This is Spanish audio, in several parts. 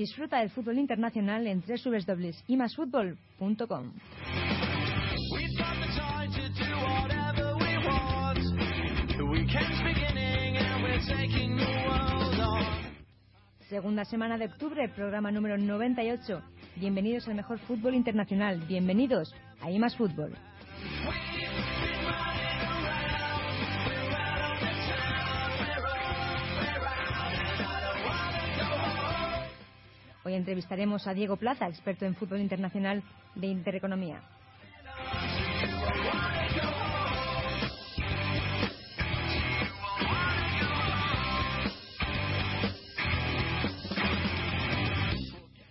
Disfruta del fútbol internacional en www.imasfutbol.com. Segunda semana de octubre, programa número 98. Bienvenidos al mejor fútbol internacional. Bienvenidos a IMAS Fútbol. Hoy entrevistaremos a Diego Plaza, experto en fútbol internacional de Intereconomía.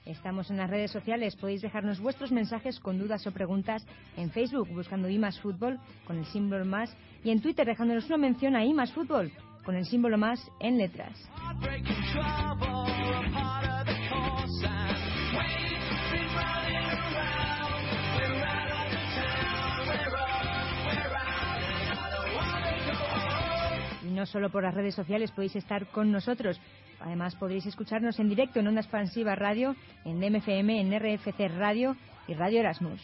Estamos en las redes sociales. Podéis dejarnos vuestros mensajes con dudas o preguntas en Facebook buscando IMAS Fútbol con el símbolo más y en Twitter dejándonos una mención a IMAS Fútbol con el símbolo más en letras. No solo por las redes sociales podéis estar con nosotros. Además podréis escucharnos en directo en Onda Expansiva Radio, en DMFM, en RFC Radio y Radio Erasmus.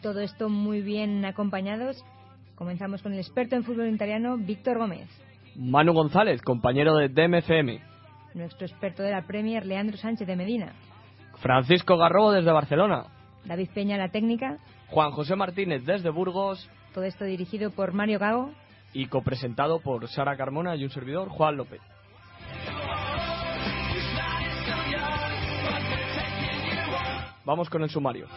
Todo esto muy bien acompañados. Comenzamos con el experto en fútbol italiano, Víctor Gómez. Manu González, compañero de DMFM. Nuestro experto de la Premier, Leandro Sánchez de Medina. Francisco Garrobo desde Barcelona. David Peña, la técnica. Juan José Martínez desde Burgos. Todo esto dirigido por Mario Gago. Y copresentado por Sara Carmona y un servidor, Juan López. Vamos con el sumario.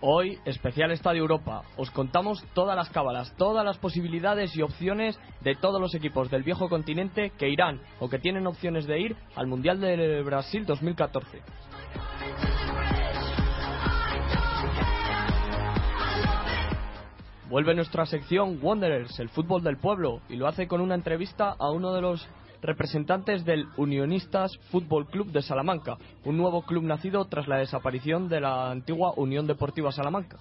Hoy, especial Estadio Europa, os contamos todas las cábalas, todas las posibilidades y opciones de todos los equipos del viejo continente que irán o que tienen opciones de ir al Mundial de Brasil 2014. Vuelve nuestra sección Wanderers, el fútbol del pueblo, y lo hace con una entrevista a uno de los representantes del Unionistas Fútbol Club de Salamanca, un nuevo club nacido tras la desaparición de la antigua Unión Deportiva Salamanca.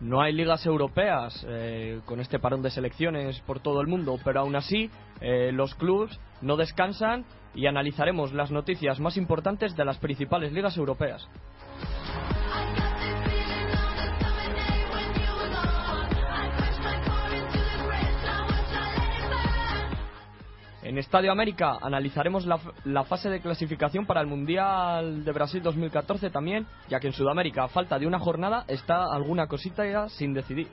No hay ligas europeas eh, con este parón de selecciones por todo el mundo, pero aún así eh, los clubes no descansan y analizaremos las noticias más importantes de las principales ligas europeas. En Estadio América analizaremos la, fase de clasificación para el Mundial de Brasil 2014 también, ya que en Sudamérica, a falta de una jornada, está alguna cosita ya sin decidir.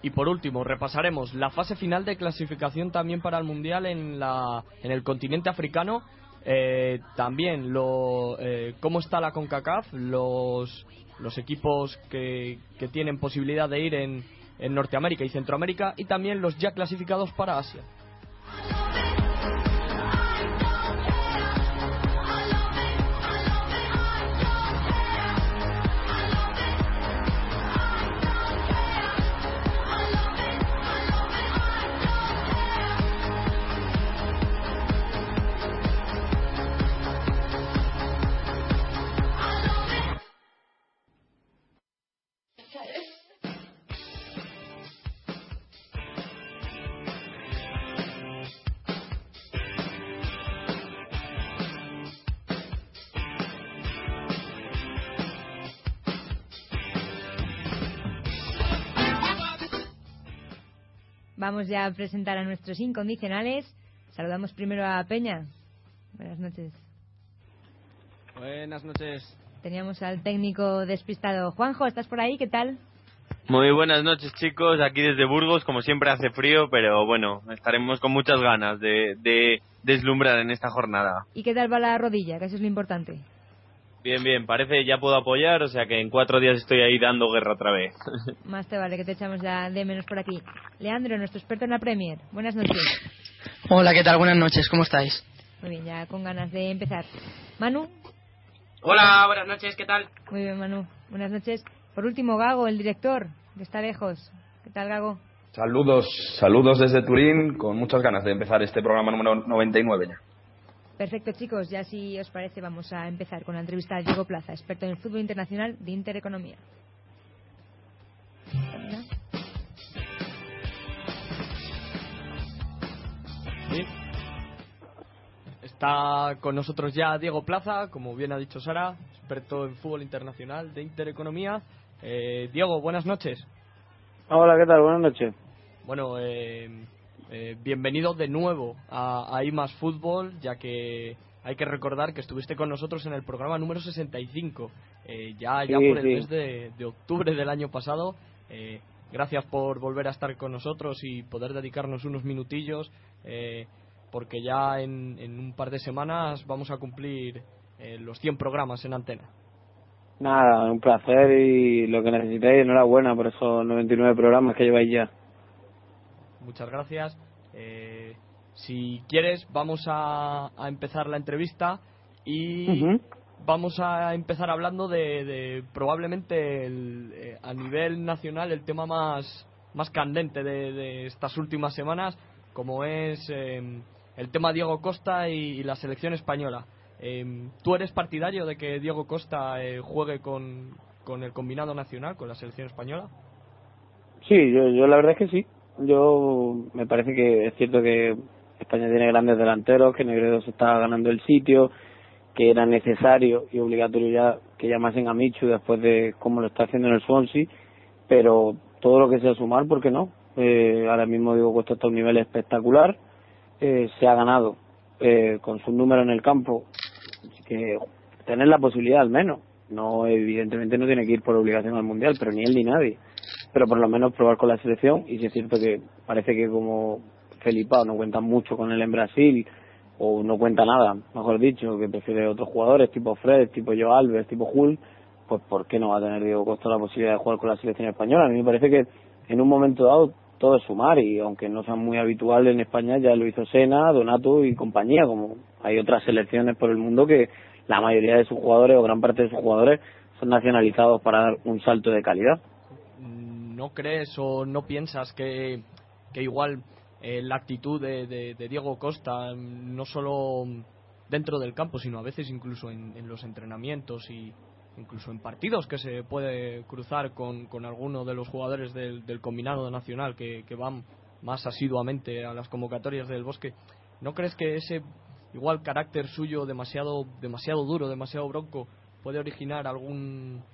Y por último, repasaremos la fase final de clasificación también para el Mundial en, la, en el continente africano eh, también lo, eh, cómo está la CONCACAF, los, los equipos que, que tienen posibilidad de ir en, en Norteamérica y Centroamérica y también los ya clasificados para Asia. Vamos ya a presentar a nuestros incondicionales. Saludamos primero a Peña. Buenas noches. Buenas noches. Teníamos al técnico despistado. Juanjo, ¿estás por ahí? ¿Qué tal? Muy buenas noches chicos, aquí desde Burgos, como siempre hace frío, pero bueno, estaremos con muchas ganas de, de deslumbrar en esta jornada. ¿Y qué tal va la rodilla? Que eso es lo importante. Bien, bien, parece ya puedo apoyar, o sea que en cuatro días estoy ahí dando guerra otra vez. Más te vale que te echamos ya de menos por aquí. Leandro, nuestro experto en la Premier. Buenas noches. Hola, ¿qué tal? Buenas noches, ¿cómo estáis? Muy bien, ya con ganas de empezar. Manu. Hola, buenas noches, ¿qué tal? Muy bien, Manu. Buenas noches. Por último, Gago, el director, que está lejos. ¿Qué tal, Gago? Saludos, saludos desde Turín, con muchas ganas de empezar este programa número 99 ya. Perfecto, chicos. Ya si os parece, vamos a empezar con la entrevista a Diego Plaza, experto en el fútbol internacional de Intereconomía. Sí. Está con nosotros ya Diego Plaza, como bien ha dicho Sara, experto en fútbol internacional de Intereconomía. Eh, Diego, buenas noches. Hola, ¿qué tal? Buenas noches. Bueno, eh, eh, bienvenido de nuevo a, a IMAS Fútbol, ya que hay que recordar que estuviste con nosotros en el programa número 65, eh, ya, ya Sí, por el sí. mes de, de octubre del año pasado. Eh, gracias por volver a estar con nosotros y poder dedicarnos unos minutillos, eh, porque ya en, en un par de semanas vamos a cumplir eh, los 100 programas en antena. Nada, un placer y lo que necesitéis, enhorabuena por esos 99 programas que lleváis ya. Muchas gracias. Eh, si quieres, vamos a, a empezar la entrevista y vamos a empezar hablando de, de probablemente el, eh, a nivel nacional el tema más, más candente de, de estas últimas semanas, como es eh, el tema Diego Costa y, y la selección española. Eh, ¿Tú eres partidario de que Diego Costa eh, juegue con, con el combinado nacional, con la selección española? Sí, yo, yo la verdad es que sí. Yo me parece que es cierto que España tiene grandes delanteros, que Negredo se está ganando el sitio, que era necesario y obligatorio ya que llamasen a Michu después de cómo lo está haciendo en el Swansea, pero todo lo que sea sumar, ¿por qué no? Eh, ahora mismo digo Costa está a un nivel espectacular, eh, se ha ganado eh, con su número en el campo, que tener la posibilidad al menos. No, evidentemente no tiene que ir por obligación al mundial, pero ni él ni nadie. Pero por lo menos probar con la selección. Y si es cierto que parece que como Felipao no cuenta mucho con él en Brasil, o no cuenta nada, mejor dicho, que prefiere otros jugadores tipo Fred, tipo Joe Alves, tipo Hull, pues ¿por qué no va a tener Diego Costa la posibilidad de jugar con la selección española? A mí me parece que en un momento dado todo es sumar y aunque no sea muy habitual en España ya lo hizo Sena, Donato y compañía, como hay otras selecciones por el mundo que la mayoría de sus jugadores o gran parte de sus jugadores son nacionalizados para dar un salto de calidad. ¿No crees o no piensas que, que igual eh, la actitud de, de- Diego Costa, mm, no solo dentro del campo, sino a veces incluso en, en los entrenamientos y incluso en partidos que se puede cruzar con, con alguno de los jugadores del, del combinado nacional que, que van más asiduamente a las convocatorias del bosque, ¿no crees que ese igual carácter suyo demasiado, demasiado duro, demasiado bronco, puede originar algún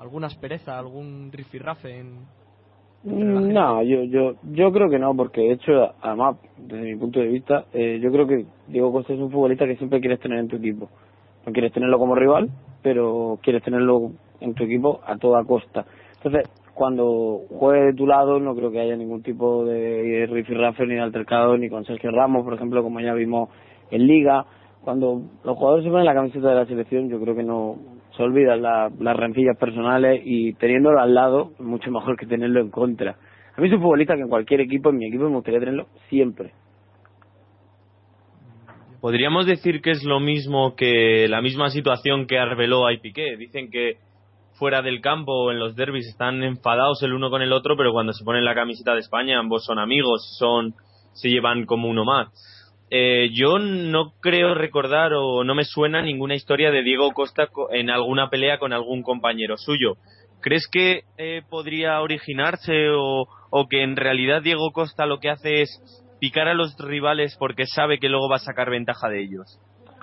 alguna aspereza, algún rifirrafe en, gente? No, yo, yo, yo creo que no, porque de hecho, además, desde mi punto de vista, eh, yo creo que Diego Costa es un futbolista que siempre quieres tener en tu equipo. No quieres tenerlo como rival, pero quieres tenerlo en tu equipo a toda costa. Entonces, cuando juegue de tu lado, no creo que haya ningún tipo de rifirrafe ni de altercado, ni con Sergio Ramos, por ejemplo, como ya vimos en Liga. Cuando los jugadores se ponen la camiseta de la selección, yo creo que no se olvidan la- las rencillas personales y teniéndolo al lado, mucho mejor que tenerlo en contra. A mí un futbolista que en cualquier equipo, en mi equipo, me gustaría tenerlo siempre. Podríamos decir que es lo mismo que la misma situación que Arbeloa y Piqué. Dicen que fuera del campo en los derbis están enfadados el uno con el otro, pero cuando se ponen la camiseta de España ambos son amigos, son se llevan como uno más. Eh, yo no creo recordar o no me suena ninguna historia de Diego Costa co- en alguna pelea con algún compañero suyo. ¿Crees que eh, podría originarse o, o que en realidad Diego Costa lo que hace es picar a los rivales porque sabe que luego va a sacar ventaja de ellos?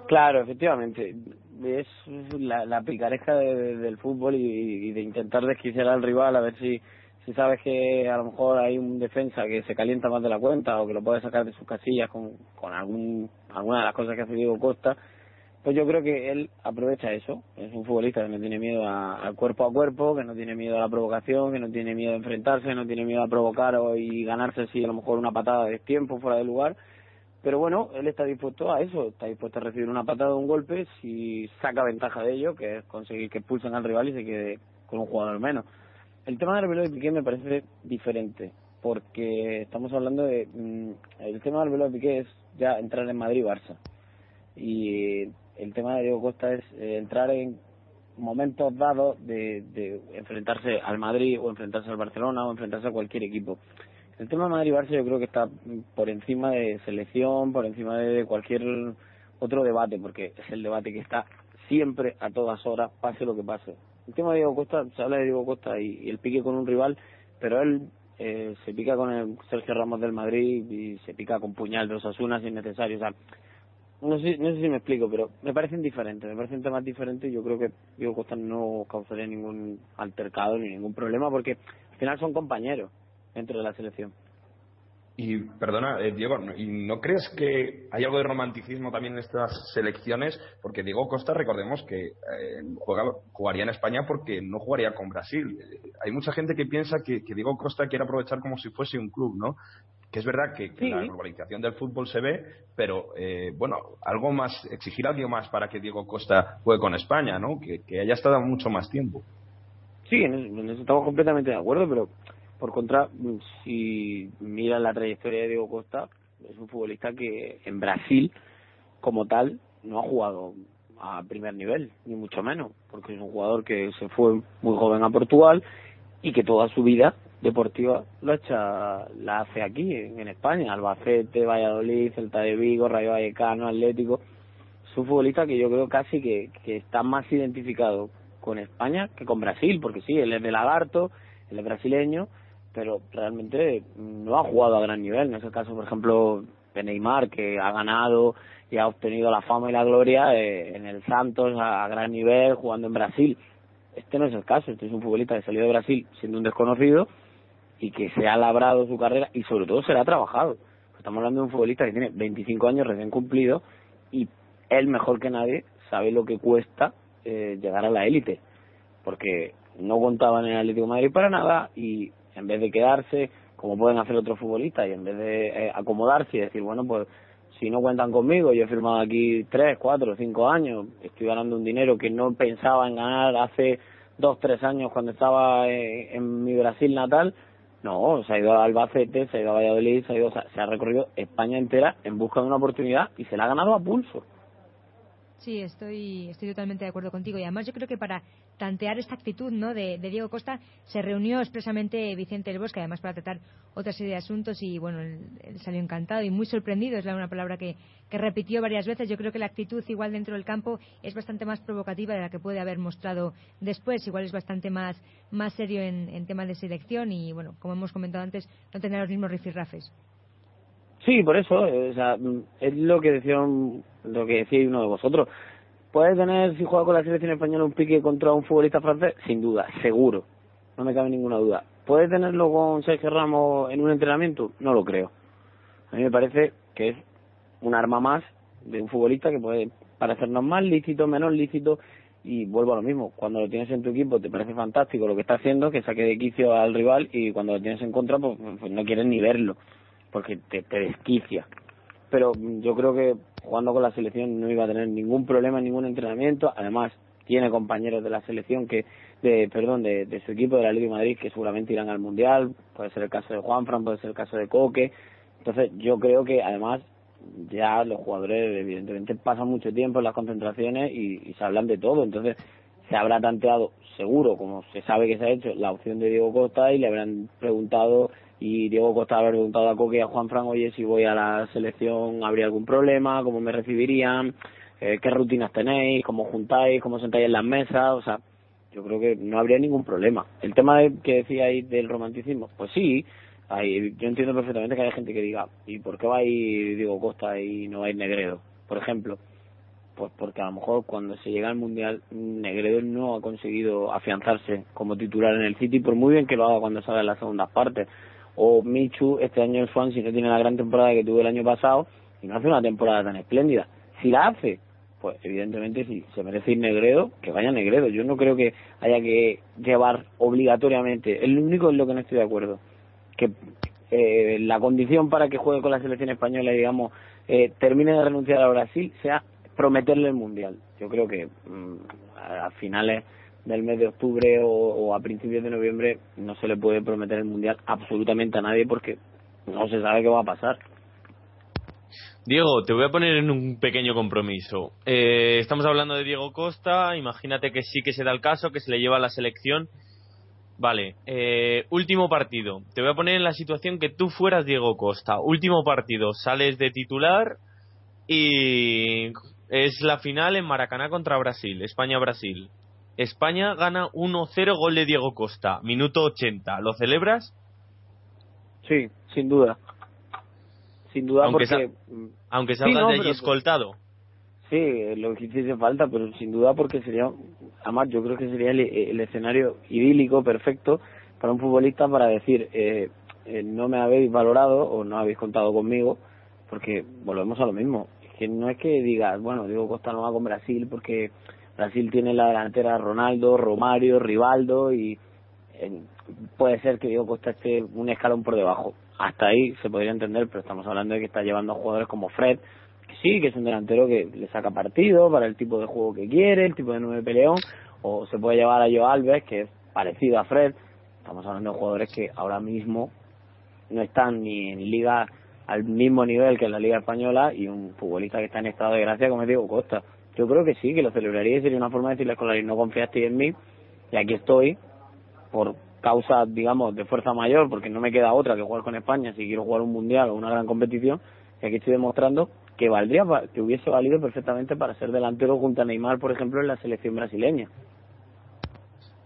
Claro, efectivamente. Es la, la picaresca de- de- del fútbol y, y de intentar desquiciar al rival a ver si si sabes que a lo mejor hay un defensa que se calienta más de la cuenta o que lo puede sacar de sus casillas con, con algún, alguna de las cosas que hace Diego Costa, pues yo creo que él aprovecha eso. Es un futbolista que no tiene miedo al cuerpo a cuerpo, que no tiene miedo a la provocación, que no tiene miedo a enfrentarse, no tiene miedo a provocar o, y ganarse si a lo mejor una patada de tiempo fuera de lugar. Pero bueno, él está dispuesto a eso, está dispuesto a recibir una patada o un golpe si saca ventaja de ello, que es conseguir que expulsen al rival y se quede con un jugador menos. El tema del velo de Piqué me parece diferente, porque estamos hablando de... Mm, el tema del velo de Piqué es ya entrar en Madrid-Barça. Y el tema de Diego Costa es eh, entrar en momentos dados de, de enfrentarse al Madrid o enfrentarse al Barcelona o enfrentarse a cualquier equipo. El tema de Madrid-Barça yo creo que está por encima de selección, por encima de cualquier otro debate, porque es el debate que está siempre a todas horas, pase lo que pase el tema de Diego Costa, se habla de Diego Costa y, el pique con un rival, pero él eh, se pica con el Sergio Ramos del Madrid y se pica con puñal de Osasuna si es necesario. O sea, no sé, no sé si me explico, pero me parecen diferentes, me parecen temas diferentes y yo creo que Diego Costa no causaría ningún altercado ni ningún problema porque al final son compañeros dentro de la selección. Y perdona, eh, Diego, ¿y no crees que hay algo de romanticismo también en estas selecciones? Porque Diego Costa, recordemos que eh, jugaría en España porque no jugaría con Brasil. hay mucha gente que piensa que, Diego Costa quiere aprovechar como si fuese un club, ¿no? Que es verdad que, la globalización del fútbol se ve, pero eh, bueno, algo más, exigir algo más para que Diego Costa juegue con España, ¿no? Que, haya estado mucho más tiempo. Sí, en eso estamos completamente de acuerdo, pero por contra, si mira la trayectoria de Diego Costa, es un futbolista que en Brasil, como tal, no ha jugado a primer nivel, ni mucho menos, porque es un jugador que se fue muy joven a Portugal y que toda su vida deportiva lo echa, la hace aquí, en España, Albacete, Valladolid, Celta de Vigo, Rayo Vallecano, Atlético. Es un futbolista que yo creo casi que, que está más identificado con España que con Brasil, porque sí, él es de Lagarto, él es brasileño, pero realmente no ha jugado a gran nivel. En ese caso, por ejemplo, de Neymar, que ha ganado y ha obtenido la fama y la gloria eh, en el Santos a, gran nivel, jugando en Brasil. Este no es el caso, este es un futbolista que salió de Brasil siendo un desconocido y que se ha labrado su carrera y sobre todo se la ha trabajado. Estamos hablando de un futbolista que tiene 25 años recién cumplido y él mejor que nadie sabe lo que cuesta eh, llegar a la élite, porque no contaba en el Atlético de Madrid para nada y en vez de quedarse como pueden hacer otros futbolistas y en vez de eh, acomodarse y decir, bueno, pues si no cuentan conmigo, yo he firmado aquí tres, cuatro, cinco años, estoy ganando un dinero que no pensaba en ganar hace dos, tres años cuando estaba eh, en, mi Brasil natal, no, se ha ido a Albacete, se ha ido a Valladolid, se ha, ido, se ha recorrido España entera en busca de una oportunidad y se la ha ganado a pulso. Sí, estoy, estoy totalmente de acuerdo contigo. Y además yo creo que para tantear esta actitud ¿no? de, Diego Costa se reunió expresamente Vicente del Bosque, además para tratar otra serie de asuntos y bueno, él, salió encantado y muy sorprendido, es la una palabra que, que, repitió varias veces. Yo creo que la actitud igual dentro del campo es bastante más provocativa de la que puede haber mostrado después. Igual es bastante más, más serio en, en temas de selección y bueno, como hemos comentado antes, no tendrá los mismos rifirrafes. Sí, por eso, o sea, es lo que decía lo que decía uno de vosotros. ¿Puede tener, si juega con la selección española, un pique contra un futbolista francés? Sin duda, seguro. No me cabe ninguna duda. ¿Puede tenerlo con Sergio Ramos en un entrenamiento? No lo creo. A mí me parece que es un arma más de un futbolista que puede parecernos más lícito, menos lícito, y vuelvo a lo mismo. Cuando lo tienes en tu equipo te parece fantástico lo que está haciendo, que saque de quicio al rival, y cuando lo tienes en contra, pues, pues no quieres ni verlo porque te, te desquicia. Pero yo creo que jugando con la selección no iba a tener ningún problema en ningún entrenamiento. Además, tiene compañeros de la selección que, de, perdón, de, de su equipo de la Liga de Madrid que seguramente irán al Mundial. Puede ser el caso de Juanfran, puede ser el caso de Coque. Entonces, yo creo que además ya los jugadores evidentemente pasan mucho tiempo en las concentraciones y, y se hablan de todo. Entonces, se habrá tanteado seguro, como se sabe que se ha hecho, la opción de Diego Costa y le habrán preguntado y Diego Costa haber preguntado a Coque y a Juan Fran, oye, si voy a la selección, ¿habría algún problema? ¿Cómo me recibirían? Eh, ¿Qué rutinas tenéis? ¿Cómo juntáis? ¿Cómo sentáis en las mesas? O sea, yo creo que no habría ningún problema. El tema de, que decíais del romanticismo, pues sí, hay, yo entiendo perfectamente que hay gente que diga, ¿y por qué va a Diego Costa y no va a Negredo? Por ejemplo. Pues porque a lo mejor cuando se llega al Mundial, Negredo no ha conseguido afianzarse como titular en el City, por muy bien que lo haga cuando salga en las segundas partes. O Michu, este año en Swansea no tiene la gran temporada que tuvo el año pasado y no hace una temporada tan espléndida. Si la hace, pues evidentemente si se merece ir Negredo, que vaya Negredo. Yo no creo que haya que llevar obligatoriamente, es lo único en lo que no estoy de acuerdo, que eh, la condición para que juegue con la selección española digamos eh, termine de renunciar a Brasil sea prometerle el mundial. Yo creo que mm, a finales del mes de octubre o, a principios de noviembre no se le puede prometer el mundial absolutamente a nadie porque no se sabe qué va a pasar. Diego, te voy a poner en un pequeño compromiso. Eh, estamos hablando de Diego Costa, imagínate que sí que se da el caso, que se le lleva a la selección. Vale, eh, último partido. Te voy a poner en la situación que tú fueras Diego Costa. Último partido, sales de titular y es la final en Maracaná contra Brasil, España-Brasil. España gana 1-0 gol de Diego Costa, minuto 80. ¿Lo celebras? Sí, sin duda. Sin duda aunque porque... aunque salgas de allí escoltado. Sí, lo que hiciese falta, pero sin duda porque sería, además yo creo que sería el, escenario idílico, perfecto, para un futbolista para decir, eh, eh, no me habéis valorado o no habéis contado conmigo, porque volvemos a lo mismo. Es que no es que digas, bueno, Diego Costa no va con Brasil porque Brasil tiene la delantera Ronaldo, Romario, Rivaldo y eh, puede ser que Diego Costa esté un escalón por debajo. Hasta ahí se podría entender, pero estamos hablando de que está llevando jugadores como Fred, que sí, que es un delantero que le saca partido para el tipo de juego que quiere, el tipo de nueve peleón, o se puede llevar a Joe Alves, que es parecido a Fred. Estamos hablando de jugadores que ahora mismo no están ni en liga al mismo nivel que en la liga española y un futbolista que está en estado de gracia como es Diego Costa. Yo creo que sí, que lo celebraría y sería una forma de decirle a Escolari, no confiaste en mí y aquí estoy por causa, digamos, de fuerza mayor, porque no me queda otra que jugar con España si quiero jugar un mundial o una gran competición, y aquí estoy demostrando que valdría, que hubiese valido perfectamente para ser delantero junto a Neymar, por ejemplo, en la selección brasileña.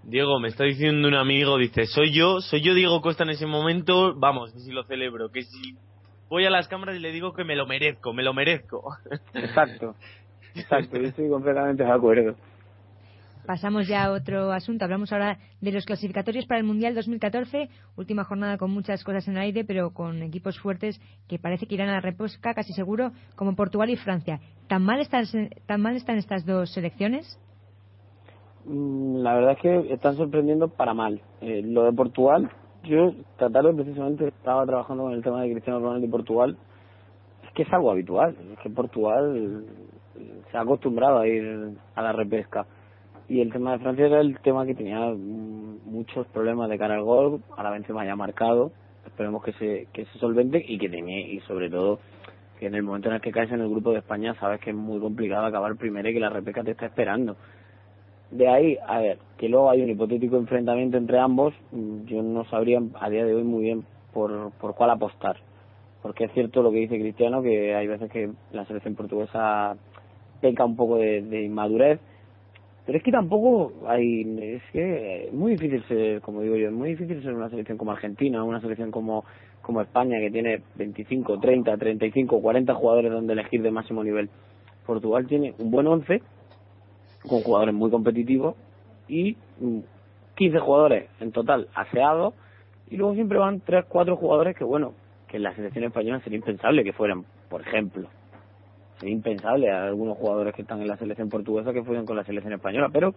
Diego, me está diciendo un amigo, dice, soy yo, soy yo Diego Costa en ese momento, vamos, que si lo celebro, que si voy a las cámaras y le digo que me lo merezco, me lo merezco. Exacto, exacto, yo estoy completamente de acuerdo. Pasamos ya a otro asunto. Hablamos ahora de los clasificatorios para el Mundial 2014. Última jornada con muchas cosas en el aire, pero con equipos fuertes que parece que irán a la reposca casi seguro, como Portugal y Francia. ¿Tan mal están, tan mal están estas dos selecciones? Mm, la verdad es que están sorprendiendo para mal. Eh, lo de Portugal, yo esta tarde precisamente estaba trabajando con el tema de Cristiano Ronaldo y Portugal. Es que es algo habitual. Es que Portugal se ha acostumbrado a ir a la repesca y el tema de Francia era el tema que tenía muchos problemas de cara al gol, a la Benzema ya marcado, esperemos que se, que se solvente y que tenía, y sobre todo que en el momento en el que caes en el grupo de España sabes que es muy complicado acabar primero y que la repesca te está esperando. De ahí, a ver, que luego hay un hipotético enfrentamiento entre ambos, yo no sabría a día de hoy muy bien por, por cuál apostar. Porque es cierto lo que dice Cristiano, que hay veces que la selección portuguesa peca un poco de, de inmadurez pero es que tampoco hay, es que es muy difícil ser, como digo yo, es muy difícil ser una selección como Argentina, una selección como, como España que tiene 25, 30, 35, 40 jugadores donde elegir de máximo nivel. Portugal tiene un buen 11 con jugadores muy competitivos y 15 jugadores en total aseados y luego siempre van 3, 4 jugadores que bueno, que en la selección española sería impensable que fueran, por ejemplo, es impensable a algunos jugadores que están en la selección portuguesa que fueran con la selección española, pero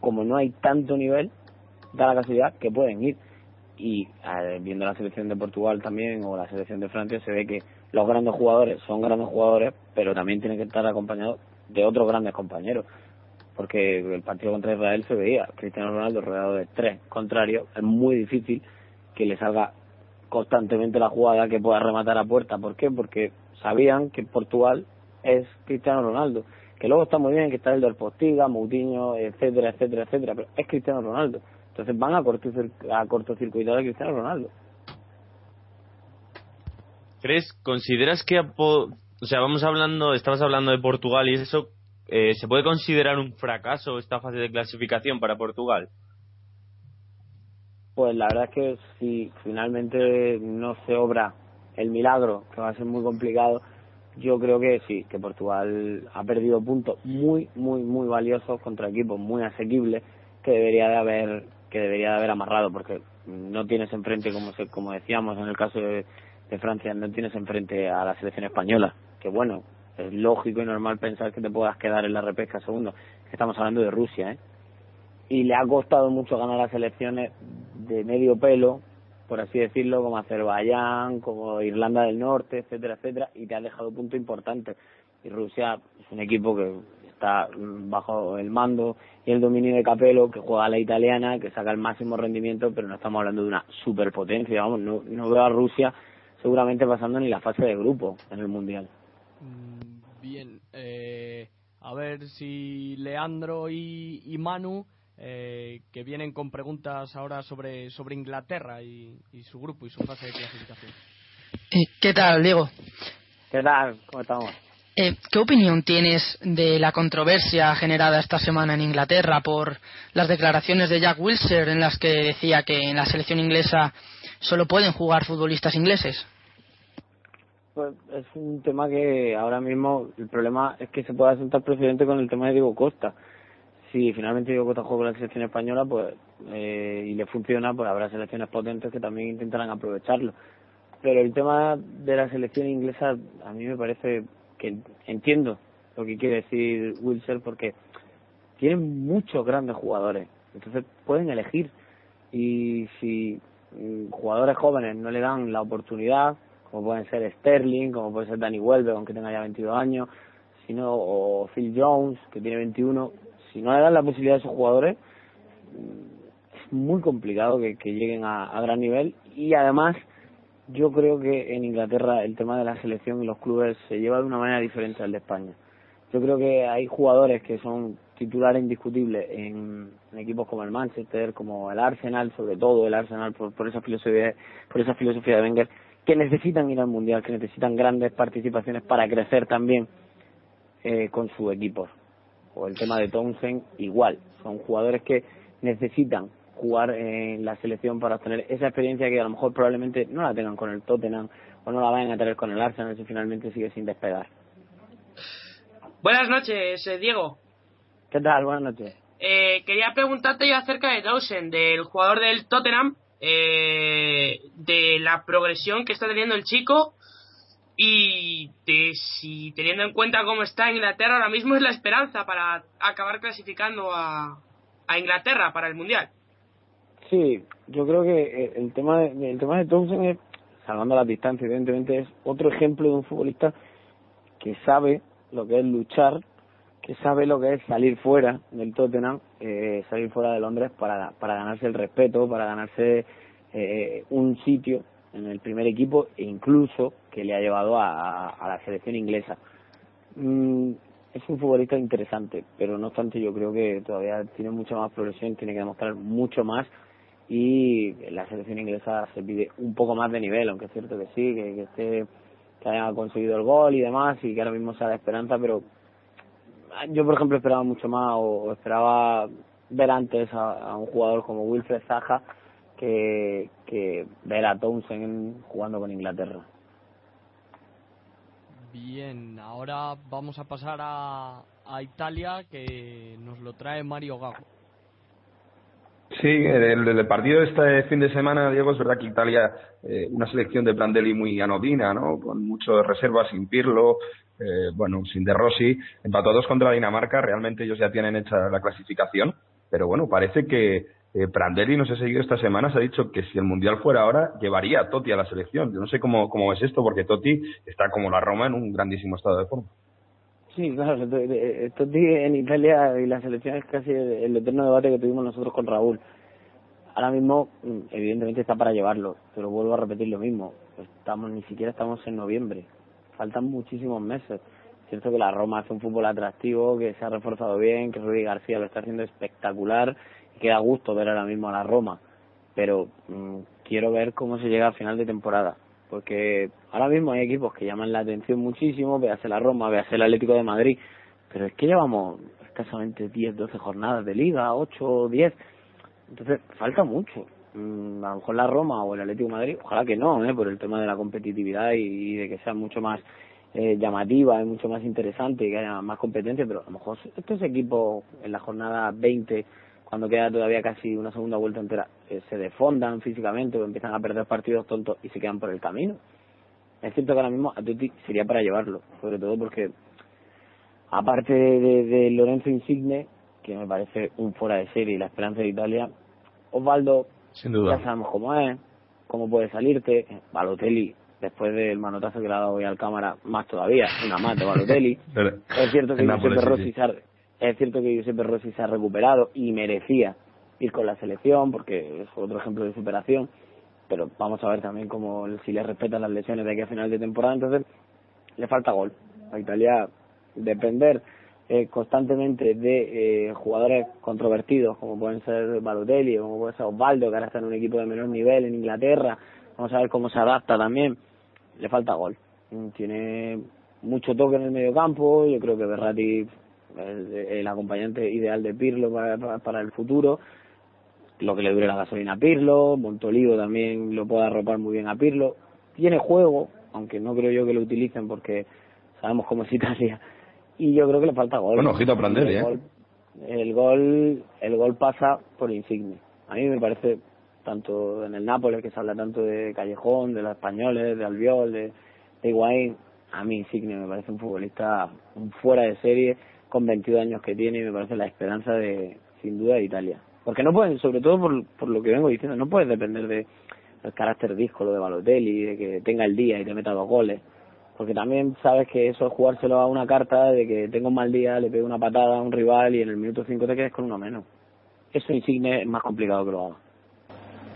como no hay tanto nivel, da la casualidad que pueden ir. Y viendo la selección de Portugal también o la selección de Francia se ve que los grandes jugadores son grandes jugadores, pero también tienen que estar acompañados de otros grandes compañeros. Porque el partido contra Israel se veía, Cristiano Ronaldo rodeado de tres contrarios, es muy difícil que le salga constantemente la jugada que pueda rematar a puerta. ¿Por qué? Porque sabían que Portugal es Cristiano Ronaldo. Que luego está muy bien que está el del Postiga, Moutinho, etcétera, etcétera, etcétera, pero es Cristiano Ronaldo. Entonces van a, a cortocircuitar a Cristiano Ronaldo. ¿Crees, consideras que, o sea, vamos hablando, estabas hablando de Portugal y eso, eh, ¿se puede considerar un fracaso esta fase de clasificación para Portugal? Pues la verdad es que si finalmente no se obra el milagro, que va a ser muy complicado, yo creo que sí, que Portugal ha perdido puntos muy, muy, muy valiosos contra equipos muy asequibles que debería de haber que debería de haber amarrado porque no tienes enfrente como se, como decíamos en el caso de, de Francia no tienes enfrente a la selección española que bueno es lógico y normal pensar que te puedas quedar en la repesca segundo estamos hablando de Rusia ¿eh? y le ha costado mucho ganar las elecciones de medio pelo por así decirlo, como Azerbaiyán, como Irlanda del Norte, etcétera, etcétera, y te ha dejado punto importante. Y Rusia es un equipo que está bajo el mando y el dominio de Capello, que juega a la italiana, que saca el máximo rendimiento, pero no estamos hablando de una superpotencia, vamos, no, no veo a Rusia seguramente pasando ni la fase de grupo en el Mundial. Mm, bien, eh, a ver si Leandro y, y Manu eh, que vienen con preguntas ahora sobre, sobre Inglaterra y, su grupo y su fase de clasificación. Eh, ¿Qué tal, Diego? ¿Qué tal? ¿Cómo estamos? Eh, ¿Qué opinión tienes de la controversia generada esta semana en Inglaterra por las declaraciones de Jack Wilshere en las que decía que en la selección inglesa solo pueden jugar futbolistas ingleses? Pues es un tema que ahora mismo el problema es que se puede asentar precedente con el tema de Diego Costa si finalmente Costa juega con la selección española pues eh, y le funciona, pues habrá selecciones potentes que también intentarán aprovecharlo. Pero el tema de la selección inglesa a mí me parece que entiendo lo que quiere decir Wilson porque tienen muchos grandes jugadores, entonces pueden elegir y si mm, jugadores jóvenes no le dan la oportunidad, como pueden ser Sterling, como puede ser Danny Welbeck, aunque tenga ya 22 años, sino o Phil Jones, que tiene 21, si no le dan la posibilidad a esos jugadores, es muy complicado que, lleguen a, gran nivel y además yo creo que en Inglaterra el tema de la selección y los clubes se lleva de una manera diferente al de España. Yo creo que hay jugadores que son titulares indiscutibles en, equipos como el Manchester, como el Arsenal, sobre todo el Arsenal por, esa filosofía, por esa filosofía de Wenger, que necesitan ir al mundial, que necesitan grandes participaciones para crecer también eh, con su equipo o el tema de Townsend igual. Son jugadores que necesitan jugar en la selección para obtener esa experiencia que a lo mejor probablemente no la tengan con el Tottenham o no la vayan a tener con el Arsenal si finalmente sigue sin despegar. Buenas noches, eh, Diego. ¿Qué tal? Buenas noches. Eh, quería preguntarte yo acerca de Townsend, del jugador del Tottenham, eh, de la progresión que está teniendo el chico y de si teniendo en cuenta cómo está Inglaterra ahora mismo es la esperanza para acabar clasificando a, a Inglaterra para el mundial. Sí, yo creo que eh, el tema de, el tema de Thompson es salvando la distancia evidentemente es otro ejemplo de un futbolista que sabe lo que es luchar, que sabe lo que es salir fuera del Tottenham, eh, salir fuera de Londres para para ganarse el respeto, para ganarse eh, un sitio en el primer equipo e incluso que le ha llevado a, la selección inglesa. Mm, es un futbolista interesante, pero no obstante yo creo que todavía tiene mucha más progresión, tiene que demostrar mucho más y la selección inglesa se pide un poco más de nivel, aunque es cierto que sí, que, que esté que haya conseguido el gol y demás y que ahora mismo sea la esperanza, pero yo por ejemplo esperaba mucho más o, esperaba ver antes a, a un jugador como Wilfred Zaha que, que ver a Townsend jugando con Inglaterra. Bien, ahora vamos a pasar a, a Italia, que nos lo trae Mario Gago. Sí, el, el, partido de este fin de semana, Diego, es verdad que Italia, eh, una selección de Prandelli muy anodina, ¿no? Con muchas reservas, sin Pirlo, eh, bueno, sin De Rossi, empató dos contra Dinamarca, realmente ellos ya tienen hecha la clasificación, pero bueno, parece que eh, Prandelli, no sé, seguido esta semana, se ha dicho que si el Mundial fuera ahora, llevaría a Totti a la selección. Yo no sé cómo, es esto, porque Totti está como la Roma en un grandísimo estado de forma. Sí, claro, Totti en Italia y la selección es casi el eterno debate que tuvimos nosotros con Raúl. Ahora mismo, mm, evidentemente está para llevarlo, pero vuelvo a repetir lo mismo. Estamos, ni siquiera estamos en noviembre. Faltan muchísimos meses. Es cierto que la Roma hace un fútbol atractivo, que se ha reforzado bien, que Rudy García lo está haciendo espectacular queda gusto ver ahora mismo a la Roma, pero mm, quiero ver cómo se llega al final de temporada, porque ahora mismo hay equipos que llaman la atención muchísimo, véase la Roma, véase el Atlético de Madrid, pero es que llevamos escasamente 10, 12 jornadas de liga, 8, 10, entonces falta mucho. Mm, a lo mejor la Roma o el Atlético de Madrid, ojalá que no, ¿eh? por el tema de la competitividad y, de que sea mucho más eh, llamativa, es mucho más interesante y que haya más competencia, pero a lo mejor estos equipos en la jornada 20, cuando queda todavía casi una segunda vuelta entera, eh, se defondan físicamente o empiezan a perder partidos tontos y se quedan por el camino. Es cierto que ahora mismo Atleti sería para llevarlo, sobre todo porque aparte de, de, Lorenzo Insigne, que me parece un fuera de serie y la esperanza de Italia, Osvaldo, Sin duda. ya sabemos cómo es, cómo puede salirte, Balotelli, después del manotazo que le ha dado hoy al cámara, más todavía, una de Balotelli. Es cierto que Nápoles, Giuseppe sí, Rossi sí. Es cierto que Giuseppe Rossi se ha recuperado y merecía ir con la selección porque es otro ejemplo de superación pero vamos a ver también cómo si le respetan las lesiones de aquí a final de temporada. Entonces le falta gol. A Italia depender eh, constantemente de eh, jugadores controvertidos como pueden ser Balotelli como puede ser Osvaldo que ahora está en un equipo de menor nivel en Inglaterra. Vamos a ver cómo se adapta también. Le falta gol. Tiene mucho toque en el medio campo yo creo que Berratti el acompañante ideal de Pirlo para, para, para el futuro lo que le dure la gasolina a Pirlo, Montolivo también lo puede arropar muy bien a Pirlo. Tiene juego, aunque no creo yo que lo utilicen porque sabemos cómo es Italia. Y yo creo que le falta gol. Bueno, ojito a Prandelli, el ¿eh? gol, el gol, el gol pasa por Insigne. A mí me parece, tanto en el Nápoles, que se habla tanto de Callejón, de los españoles, de Albiol, de, de Higuaín, a mí Insigne me parece un futbolista fuera de serie, con 22 años que tiene, y me parece la esperanza de, sin duda, de Italia. Porque no pueden, sobre todo por, por lo que vengo diciendo, no puedes depender de el carácter díscolo de Balotelli, de que tenga el día y te meta dos goles. Porque también sabes que eso es jugárselo a una carta de que tenga un mal día, le pegue una patada a un rival y en el minuto 5 te quedes con uno menos. Eso Insigne es más complicado que lo haga.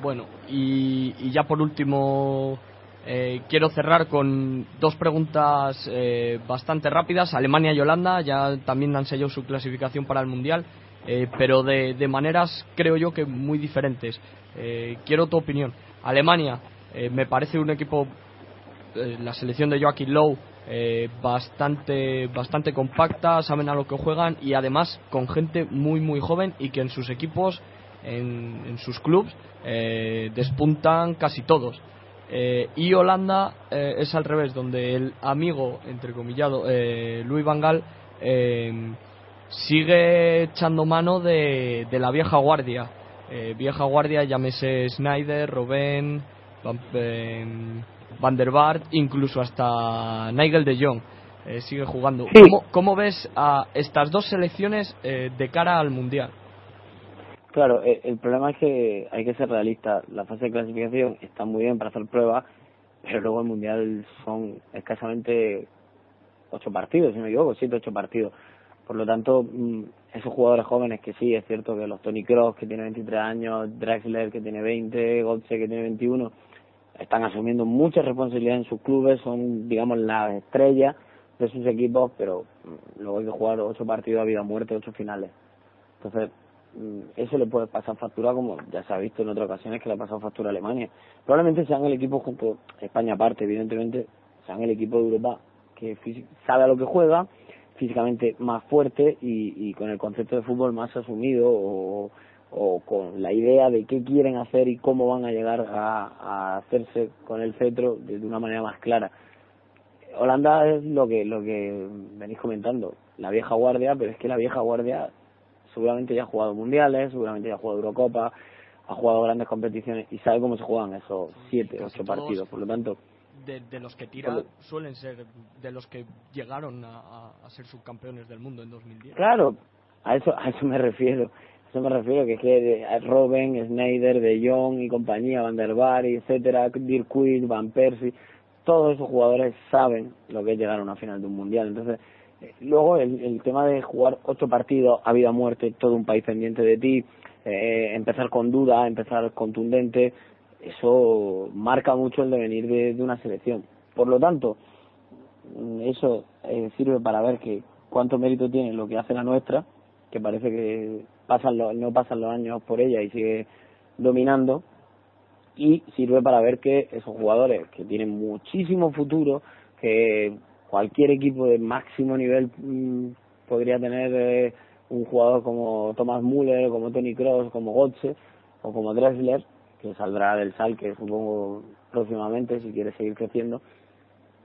Bueno, y, y ya por último, eh, quiero cerrar con dos preguntas eh, bastante rápidas. Alemania y Holanda ya también han sellado su clasificación para el Mundial, eh, pero de, maneras creo yo que muy diferentes. Eh, quiero tu opinión. Alemania eh, me parece un equipo, la selección de Joachim Low, eh, bastante, bastante compacta, saben a lo que juegan y además con gente muy muy joven y que en sus equipos, en, en sus clubs, eh, despuntan casi todos. Eh, y Holanda eh, es al revés, donde el amigo, entrecomillado, eh, Louis Van Gaal, eh, sigue echando mano de, de la vieja guardia. Vieja guardia, llámese Snyder, Robben, Van, Van der Vaart, incluso hasta Nigel de Jong. sigue jugando. Sí. ¿Cómo, cómo ves a estas dos selecciones de cara al Mundial? Claro, eh, el problema es que hay que ser realista. La fase de clasificación está muy bien para hacer pruebas, pero luego el mundial son escasamente ocho partidos, si no me equivoco, siete ocho partidos. Por lo tanto, mm, esos jugadores jóvenes que sí, es cierto que los Tony Cross, que tiene 23 años, Drexler, que tiene 20, Gotze, que tiene 21, están asumiendo mucha responsabilidad en sus clubes, son, digamos, las estrellas de sus equipos, pero mm, luego hay que jugar ocho partidos a vida o muerte, ocho finales. Entonces, eso le puede pasar factura como ya se ha visto en otras ocasiones que le ha pasado factura a Alemania. Probablemente sean el equipo junto España aparte, evidentemente, sean el equipo de Europa que sabe a lo que juega, físicamente más fuerte y, y con el concepto de fútbol más asumido o, o con la idea de qué quieren hacer y cómo van a llegar a, a hacerse con el cetro de, de una manera más clara. Holanda es lo que lo que venís comentando, la vieja guardia, pero es que la vieja guardia seguramente ya ha jugado mundiales, seguramente ya ha jugado Eurocopa, ha jugado grandes competiciones y sabe cómo se juegan esos siete, Casi ocho partidos. Por lo tanto, De, de los que tiran Solo- suelen ser de los que llegaron a, ser subcampeones del mundo en 2010. claro, a eso a eso me refiero. A eso me refiero que es que a Robben, Snyder, De Jong y compañía, Van der Vaart, y etcétera, Dirk Van Persie, todos esos jugadores saben lo que es llegar a una final de un mundial. Entonces, eh, luego el, el tema de jugar ocho partidos a vida o muerte, todo un país pendiente de ti, eh, empezar con duda, empezar contundente, eso marca mucho el devenir de, de una selección. Por lo tanto, mm, eso eh, sirve para ver que cuánto mérito tiene lo que hace la nuestra, que parece que pasan los, no pasan los años por ella y sigue dominando, y sirve para ver que esos jugadores que tienen muchísimo futuro, que cualquier equipo de máximo nivel mm, podría tener eh, un jugador como Thomas Müller, como Tony Cross, como Gotze o como Drexler, que saldrá del Salque supongo próximamente si quiere seguir creciendo,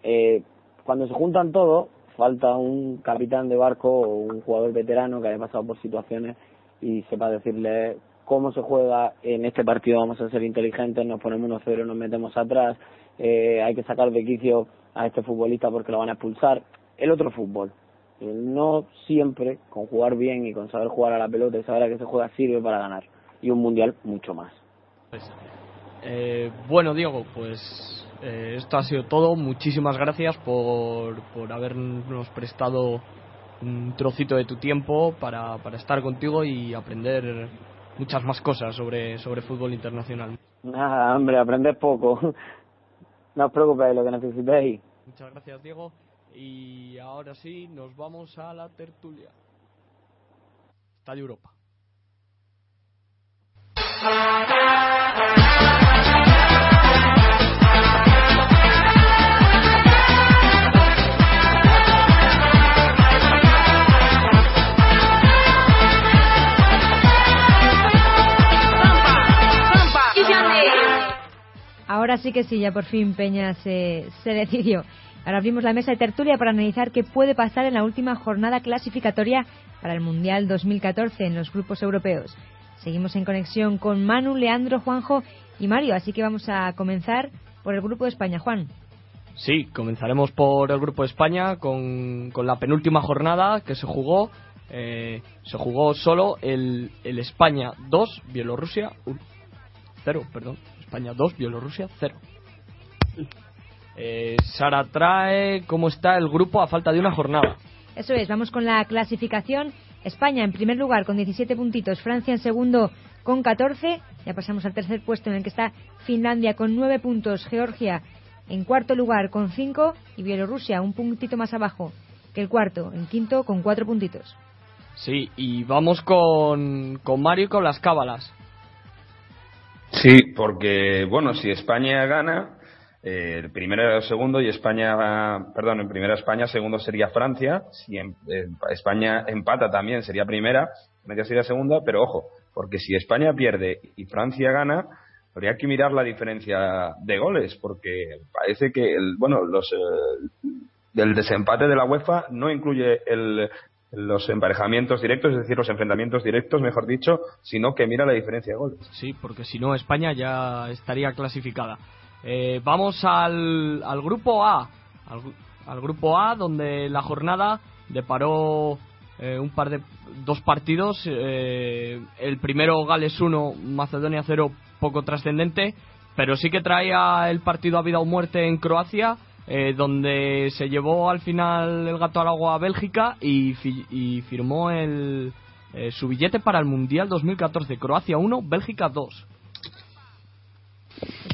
eh, cuando se juntan todos, falta un capitán de barco o un jugador veterano que haya pasado por situaciones y sepa decirle cómo se juega en este partido vamos a ser inteligentes, nos ponemos unos cero, nos metemos atrás, eh, hay que sacar de quicio a este futbolista porque lo van a expulsar. El otro fútbol. No siempre con jugar bien y con saber jugar a la pelota y saber a qué se juega sirve para ganar. Y un mundial mucho más. Pues, eh, bueno, Diego, pues eh, esto ha sido todo. Muchísimas gracias por, por habernos prestado un trocito de tu tiempo para, para estar contigo y aprender muchas más cosas sobre, sobre fútbol internacional. Nada, hombre, aprender poco. No os preocupéis, lo que necesitéis. Muchas gracias, Diego. Y ahora sí, nos vamos a la tertulia. Estadio Europa. Ahora sí que sí, ya por fin Peña se, se decidió. Ahora abrimos la mesa de tertulia para analizar qué puede pasar en la última jornada clasificatoria para el Mundial 2014 en los grupos europeos. Seguimos en conexión con Manu, Leandro, Juanjo y Mario, así que vamos a comenzar por el grupo de España. Juan. Sí, comenzaremos por el grupo de España con, con la penúltima jornada que se jugó. Eh, se jugó solo el, el España 2, Bielorrusia 0, perdón. España 2, Bielorrusia 0. Eh, Sara trae cómo está el grupo a falta de una jornada. Eso es, vamos con la clasificación. España en primer lugar con 17 puntitos, Francia en segundo con 14, ya pasamos al tercer puesto en el que está Finlandia con 9 puntos, Georgia en cuarto lugar con 5 y Bielorrusia un puntito más abajo que el cuarto, en quinto con 4 puntitos. Sí, y vamos con, con Mario y con las cábalas. Sí, porque, bueno, si España gana, eh, el primero segundo y España, perdón, en primera España, segundo sería Francia. Si en, eh, España empata también sería primera, media sería segunda, pero ojo, porque si España pierde y Francia gana, habría que mirar la diferencia de goles, porque parece que, el, bueno, los, eh, el desempate de la UEFA no incluye el, los emparejamientos directos, es decir, los enfrentamientos directos, mejor dicho, sino que mira la diferencia de goles. Sí, porque si no, España ya estaría clasificada. Eh, vamos al, al grupo A, al, grupo A, donde la jornada deparó eh, un par de dos partidos. Eh, el primero Gales 1, Macedonia 0, poco trascendente, pero sí que traía el partido a vida o muerte en Croacia eh, donde se llevó al final el gato al agua a Bélgica y, firmó el, eh, su billete para el Mundial 2014. Croacia 1, Bélgica 2.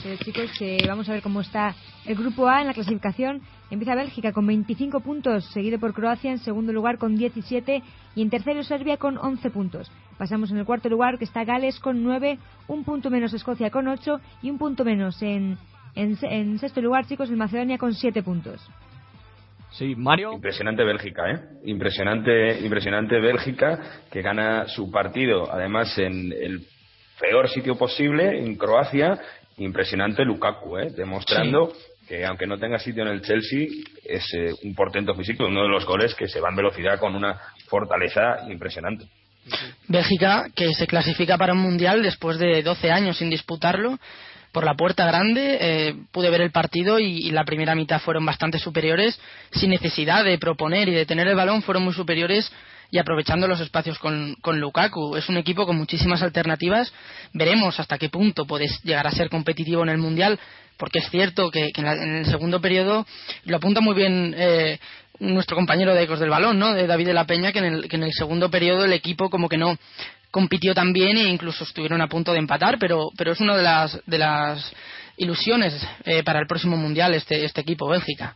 Pues, chicos, eh, vamos a ver cómo está el grupo A en la clasificación. Empieza Bélgica con 25 puntos, seguido por Croacia en segundo lugar con 17 y en tercero Serbia con 11 puntos. Pasamos en el cuarto lugar que está Gales con 9, un punto menos Escocia con 8 y un punto menos en en, sexto lugar, chicos, el Macedonia con siete puntos. Sí, Mario. Impresionante Bélgica, ¿eh? Impresionante, impresionante Bélgica que gana su partido, además en el peor sitio posible, en Croacia. Impresionante Lukaku, ¿eh? Demostrando que aunque no tenga sitio en el Chelsea, es eh, un portento físico, uno de los goles que se va en velocidad con una fortaleza impresionante. Bélgica, que se clasifica para un mundial después de 12 años sin disputarlo por la puerta grande, eh, pude ver el partido y, la primera mitad fueron bastante superiores, sin necesidad de proponer y de tener el balón, fueron muy superiores y aprovechando los espacios con, con Lukaku. Es un equipo con muchísimas alternativas. Veremos hasta qué punto puedes llegar a ser competitivo en el Mundial, porque es cierto que, en, el segundo periodo, lo apunta muy bien eh, nuestro compañero de Ecos del Balón, ¿no? de David de la Peña, que en, el, que en el segundo periodo el equipo como que no compitió también e incluso estuvieron a punto de empatar, pero, pero es una de las, de las ilusiones eh, para el próximo mundial este, este equipo, Bélgica.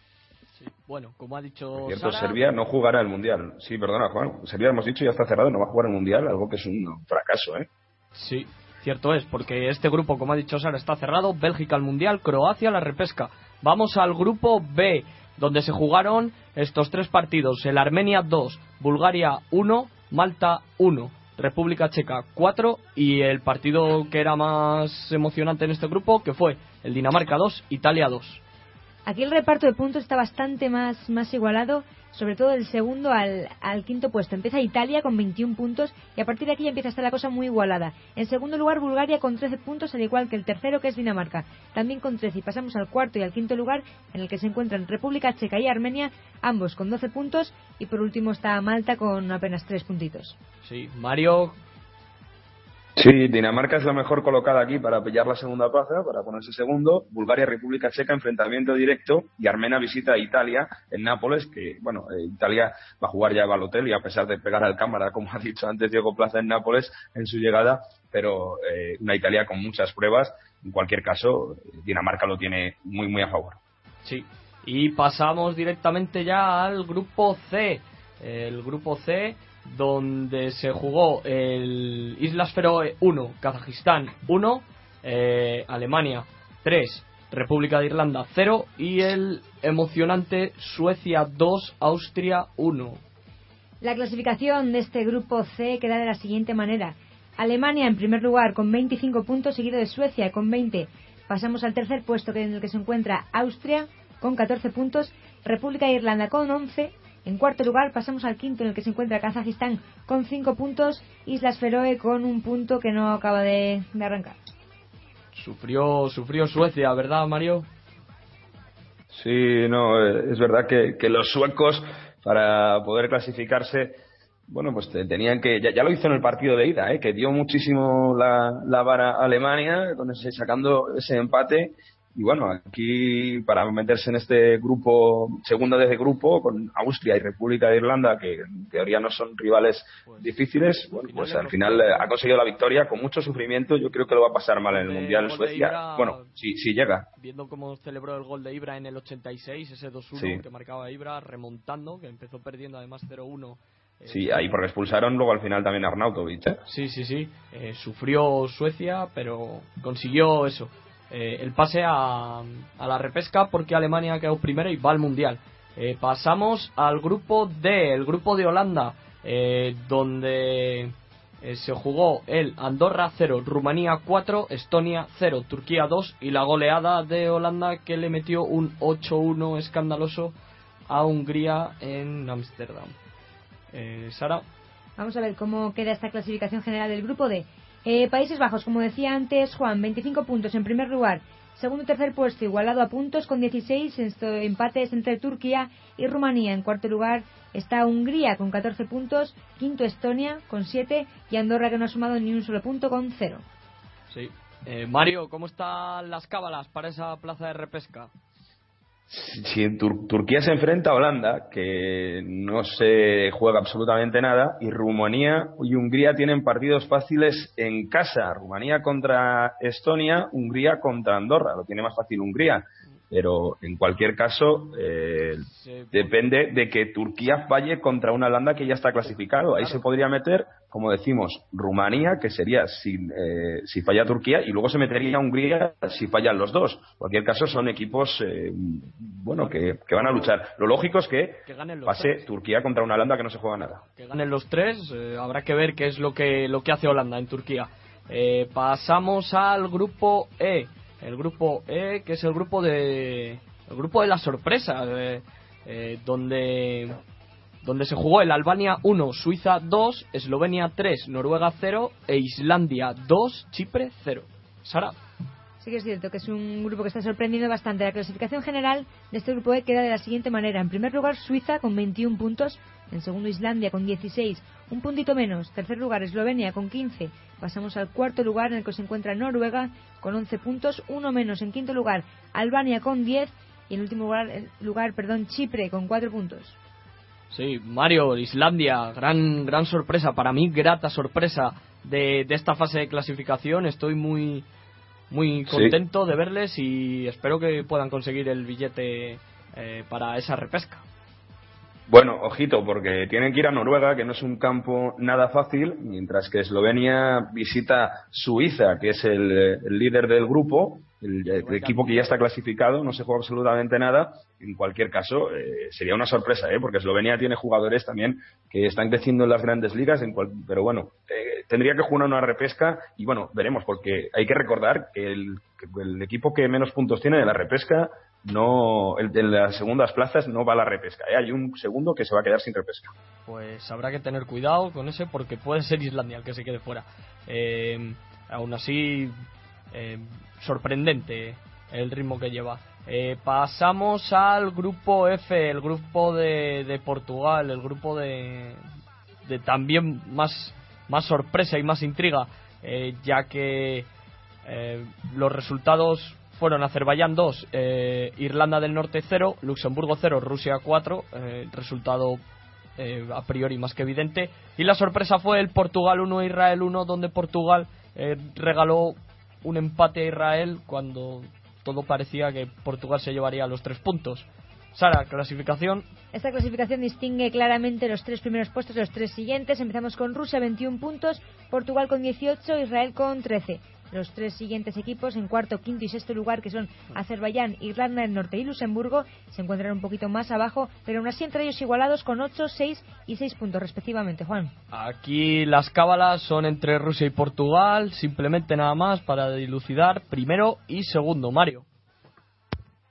bueno, como ha dicho. Cierto, Serbia no jugará el mundial. Sí, perdona, Juan. Serbia, hemos dicho, ya está cerrado, no va a jugar el mundial, algo que es un fracaso, ¿eh? Sí, cierto es, porque este grupo, como ha dicho Sara, está cerrado. Bélgica al mundial, Croacia la repesca. Vamos al grupo B, donde se jugaron estos tres partidos: el Armenia 2, Bulgaria 1, Malta 1. República Checa 4 y el partido que era más emocionante en este grupo, que fue el Dinamarca 2, Italia 2. Aquí el reparto de puntos está bastante más, más igualado, sobre todo del segundo al, al, quinto puesto. Empieza Italia con 21 puntos y a partir de aquí empieza a estar la cosa muy igualada. En segundo lugar, Bulgaria con 13 puntos, al igual que el tercero, que es Dinamarca, también con 13. Y pasamos al cuarto y al quinto lugar, en el que se encuentran República Checa y Armenia, ambos con 12 puntos. Y por último está Malta con apenas 3 puntitos. Sí, Mario, Sí, Dinamarca es la mejor colocada aquí para pillar la segunda plaza, para ponerse segundo. Bulgaria, República Checa, enfrentamiento directo. Y Armenia visita a Italia en Nápoles, que, bueno, eh, Italia va a jugar ya hotel y a pesar de pegar al cámara, como ha dicho antes Diego Plaza en Nápoles en su llegada, pero eh, una Italia con muchas pruebas. En cualquier caso, Dinamarca lo tiene muy, muy a favor. Sí. Y pasamos directamente ya al grupo C. El grupo C donde se jugó el Islas Feroe 1, Kazajistán 1, eh, Alemania 3, República de Irlanda 0 y el emocionante Suecia 2, Austria 1. La clasificación de este grupo C queda de la siguiente manera. Alemania en primer lugar con 25 puntos, seguido de Suecia con 20. Pasamos al tercer puesto en el que se encuentra Austria con 14 puntos, República de Irlanda con 11, en cuarto lugar pasamos al quinto en el que se encuentra Kazajistán con cinco puntos, Islas Feroe con un punto que no acaba de, arrancar. Sufrió, sufrió Suecia, ¿verdad, Mario? Sí, no, eh, es verdad que, los suecos para poder clasificarse bueno, pues tenían que, ya, lo hizo en el partido de ida, ¿eh? que dio muchísimo la, la vara a Alemania, con ese, sacando ese empate, y bueno, aquí para meterse en este grupo, segundo de ese grupo, con Austria y República de Irlanda, que en teoría no son rivales pues, difíciles, bueno, pues al final eh, ha conseguido la victoria con mucho sufrimiento. Yo creo que lo va a pasar mal en el Mundial en Suecia. bueno, si, si llega. Viendo cómo celebró el gol de Ibra en el 86, ese 2-1 que marcaba Ibra, remontando, que empezó perdiendo además 0-1. Eh, sí, ahí porque expulsaron luego al final también a Arnautovic. ¿eh? Sí, sí, sí. sufrió Suecia, pero consiguió eso, eh, el pase a, la repesca porque Alemania quedado primero y va al mundial. Eh, pasamos al grupo D, el grupo de Holanda, eh, donde se jugó el Andorra 0, Rumanía 4, Estonia 0, Turquía 2 y la goleada de Holanda que le metió un 8-1 escandaloso a Hungría en Ámsterdam. Sara. Vamos a ver cómo queda esta clasificación general del grupo D. Eh, Países Bajos, como decía antes Juan, 25 puntos en primer lugar. Segundo y tercer puesto igualado a puntos con 16 empates entre Turquía y Rumanía. En cuarto lugar está Hungría con 14 puntos, quinto Estonia con 7 y Andorra que no ha sumado ni un solo punto con 0. Sí. Eh, Mario, ¿cómo están las cábalas para esa plaza de repesca? Si en Turquía se enfrenta a Holanda, que no se juega absolutamente nada, y Rumanía y Hungría tienen partidos fáciles en casa. Rumanía contra Estonia, Hungría contra Andorra. Lo tiene más fácil Hungría pero en cualquier caso eh, depende de que Turquía falle contra una Holanda que ya está clasificado. Ahí se podría meter, como decimos, Rumanía, que sería si, eh, si falla Turquía, y luego se metería Hungría si fallan los dos. En cualquier caso son equipos eh, bueno que, van a luchar. Lo lógico es que, pase Turquía contra una Holanda que no se juega nada. Que ganen los tres, habrá que ver qué es lo que, lo que hace Holanda en Turquía. pasamos al grupo E el grupo E, que es el grupo de el grupo de la sorpresa, eh, donde donde se jugó el Albania 1, Suiza 2, Eslovenia 3, Noruega 0 e Islandia 2, Chipre 0. Sara. Sí que es cierto que es un grupo que está sorprendiendo bastante. La clasificación general de este grupo E queda de la siguiente manera. En primer lugar, Suiza con 21 puntos. En segundo, Islandia con 16, un puntito menos. Tercer lugar, Eslovenia con 15. Pasamos al cuarto lugar en el que se encuentra Noruega con 11 puntos, uno menos. En quinto lugar, Albania con 10 y en último lugar, lugar perdón, Chipre con 4 puntos. Sí, Mario, Islandia, gran, gran sorpresa, para mí grata sorpresa de, de esta fase de clasificación. Estoy muy, muy contento de verles y espero que puedan conseguir el billete eh, para esa repesca. Bueno, ojito, porque tienen que ir a Noruega, que no es un campo nada fácil, mientras que Eslovenia visita Suiza, que es el, líder del grupo, el, equipo que ya está clasificado, no se juega absolutamente nada. En cualquier caso, eh, sería una sorpresa, ¿eh? porque Eslovenia tiene jugadores también que están creciendo en las grandes ligas, en pero bueno, eh, tendría que jugar una repesca y bueno, veremos, porque hay que recordar que el, equipo que menos puntos tiene de la repesca no en las segundas plazas no va la repesca. ¿eh? Hay un segundo que se va a quedar sin repesca. Pues habrá que tener cuidado con ese porque puede ser Islandia el que se quede fuera. Eh, aún así, eh, sorprendente el ritmo que lleva. Eh, pasamos al grupo F, el grupo de, Portugal, el grupo de, de, también más, más sorpresa y más intriga, ya que los resultados fueron Azerbaiyán 2, Irlanda del Norte 0, Luxemburgo 0, Rusia 4, resultado a priori más que evidente, y la sorpresa fue el Portugal 1, Israel 1, donde Portugal regaló un empate a Israel cuando todo parecía que Portugal se llevaría los tres puntos. Sara, clasificación. Esta clasificación distingue claramente los tres primeros puestos de los tres siguientes. Empezamos con Rusia 21 puntos, Portugal con 18, Israel con 13. Los tres siguientes equipos, en cuarto, quinto y sexto lugar, que son Azerbaiyán, Irlanda del Norte y Luxemburgo, se encuentran un poquito más abajo, pero aún así entre ellos igualados con 8, 6 y 6 puntos respectivamente, Juan. Aquí las cábalas son entre Rusia y Portugal, simplemente nada más para dilucidar primero y segundo, Mario.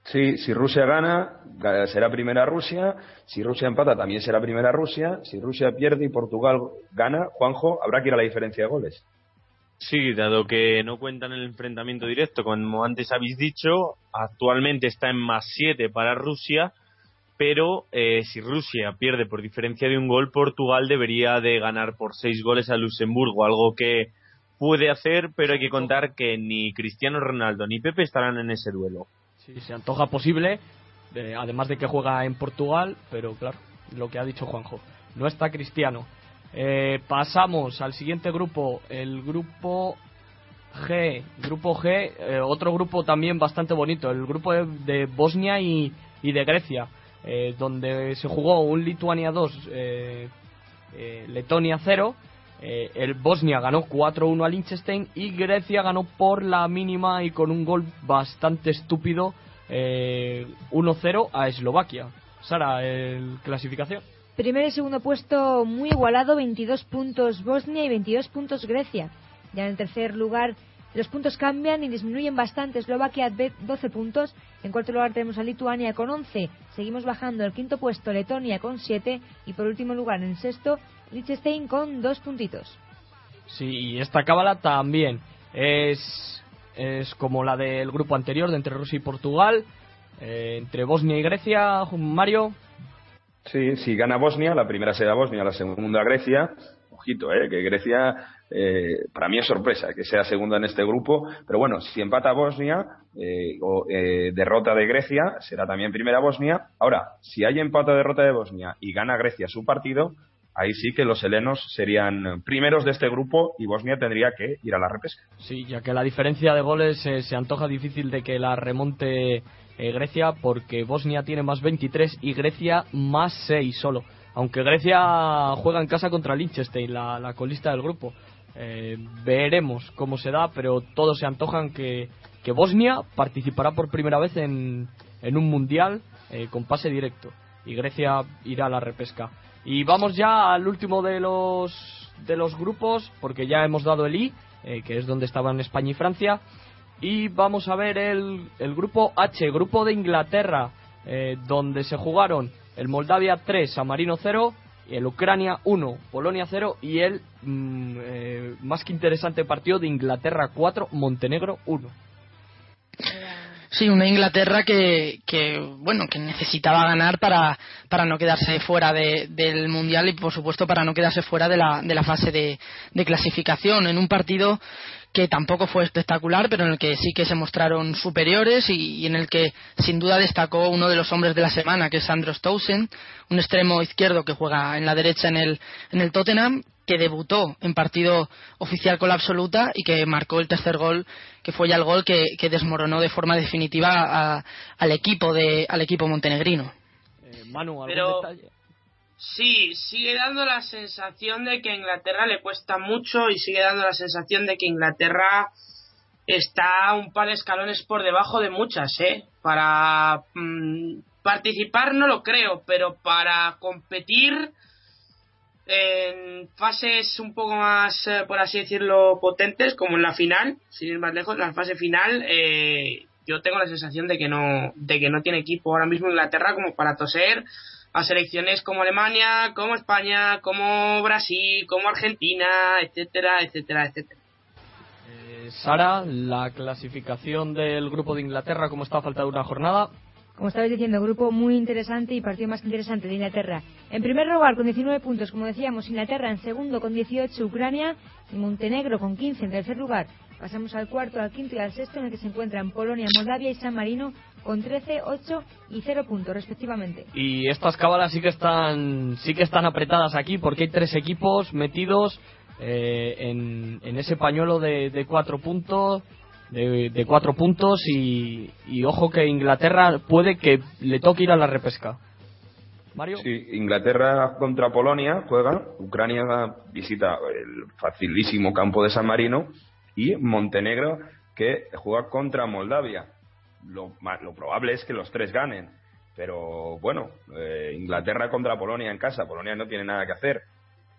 Sí, si Rusia gana, será primera Rusia. Si Rusia empata, también será primera Rusia. Si Rusia pierde y Portugal gana, Juanjo, habrá que ir a la diferencia de goles. Sí, dado que no cuentan el enfrentamiento directo, como antes habéis dicho, actualmente está en más 7 para Rusia, pero eh, si Rusia pierde por diferencia de un gol, Portugal debería de ganar por 6 goles a Luxemburgo, algo que puede hacer, pero hay que contar que ni Cristiano Ronaldo ni Pepe estarán en ese duelo. Sí, se antoja posible, además de que juega en Portugal, pero claro, lo que ha dicho Juanjo, no está Cristiano. Eh, pasamos al siguiente grupo, el grupo G. Grupo G, eh, otro grupo también bastante bonito, el grupo de, Bosnia y, de Grecia, eh, donde se jugó un Lituania 2, Letonia 0. el Bosnia ganó 4-1 a Liechtenstein y Grecia ganó por la mínima y con un gol bastante estúpido 1-0 a Eslovaquia. Sara, el clasificación. Primer y segundo puesto muy igualado, 22 puntos Bosnia y 22 puntos Grecia. Ya en el tercer lugar los puntos cambian y disminuyen bastante. Eslovaquia 12 puntos. En cuarto lugar tenemos a Lituania con 11. Seguimos bajando. El quinto puesto Letonia con 7. Y por último lugar en sexto Liechtenstein con 2 puntitos. Sí, y esta cábala también es, es como la del grupo anterior de entre Rusia y Portugal. Eh, entre Bosnia y Grecia, Mario. Sí, si gana Bosnia, la primera será Bosnia, la segunda Grecia. Ojito, eh, que Grecia eh, para mí es sorpresa que sea segunda en este grupo, pero bueno, si empata Bosnia eh, o eh, derrota de Grecia, será también primera Bosnia. Ahora, si hay empate o derrota de Bosnia y gana Grecia su partido, ahí sí que los helenos serían primeros de este grupo y Bosnia tendría que ir a la repesca. Sí, ya que la diferencia de goles se antoja difícil de que la remonte eh, Grecia porque Bosnia tiene más 23 y Grecia más 6 solo. Aunque Grecia juega en casa contra Liechtenstein, la, la colista del grupo. Eh, veremos cómo se da, pero todos se antojan que, que Bosnia participará por primera vez en, en un mundial eh, con pase directo y Grecia irá a la repesca. Y vamos ya al último de los de los grupos, porque ya hemos dado el I, que es donde estaban España y Francia. Y vamos a ver el, el grupo H, grupo de Inglaterra, eh, donde se jugaron el Moldavia 3, San Marino 0, el Ucrania 1, Polonia 0 y el mm, eh, más que interesante partido de Inglaterra 4, Montenegro 1. Sí, una Inglaterra que, que, bueno, que necesitaba ganar para, para no quedarse fuera de, del Mundial y, por supuesto, para no quedarse fuera de la, de la fase de, de clasificación. En un partido que tampoco fue espectacular, pero en el que sí que se mostraron superiores y, en el que sin duda destacó uno de los hombres de la semana, que es Andros Towson, un extremo izquierdo que juega en la derecha en el, en el Tottenham, que debutó en partido oficial con la absoluta y que marcó el tercer gol, que fue ya el gol que, desmoronó de forma definitiva al equipo de, al equipo montenegrino. Eh, Manu, ¿algún detalle? Sí, sigue dando la sensación de que a Inglaterra le cuesta mucho y sigue dando la sensación de que Inglaterra está un par de escalones por debajo de muchas, ¿eh? Para mm, participar no lo creo, pero para competir en fases un poco más, eh, por así decirlo, potentes, como en la final, sin ir más lejos, la fase final, eh, yo tengo la sensación de que no, de que no tiene equipo ahora mismo Inglaterra como para toser a selecciones como Alemania, como España, como Brasil, como Argentina, etcétera, etcétera, etcétera. Eh, Sara, la clasificación del grupo de Inglaterra, ¿cómo está a falta de una jornada? Como estabais diciendo, grupo muy interesante y partido más interesante de Inglaterra. En primer lugar, con 19 puntos, como decíamos, Inglaterra. En segundo, con 18, Ucrania. Y Montenegro, con 15. En tercer lugar, pasamos al cuarto, al quinto y al sexto, en el que se encuentran Polonia, Moldavia y San Marino, con 13, 8 y 0 puntos, respectivamente. Y estas cábalas sí que están, sí que están apretadas aquí, porque hay tres equipos metidos eh, en, en ese pañuelo de, de cuatro puntos de, cuatro puntos y, ojo que Inglaterra puede que le toque ir a la repesca. Mario. Sí, Inglaterra contra Polonia juega, Ucrania visita el facilísimo campo de San Marino y Montenegro que juega contra Moldavia. Lo, lo probable es que los tres ganen, pero bueno, eh, Inglaterra contra Polonia en casa, Polonia no tiene nada que hacer.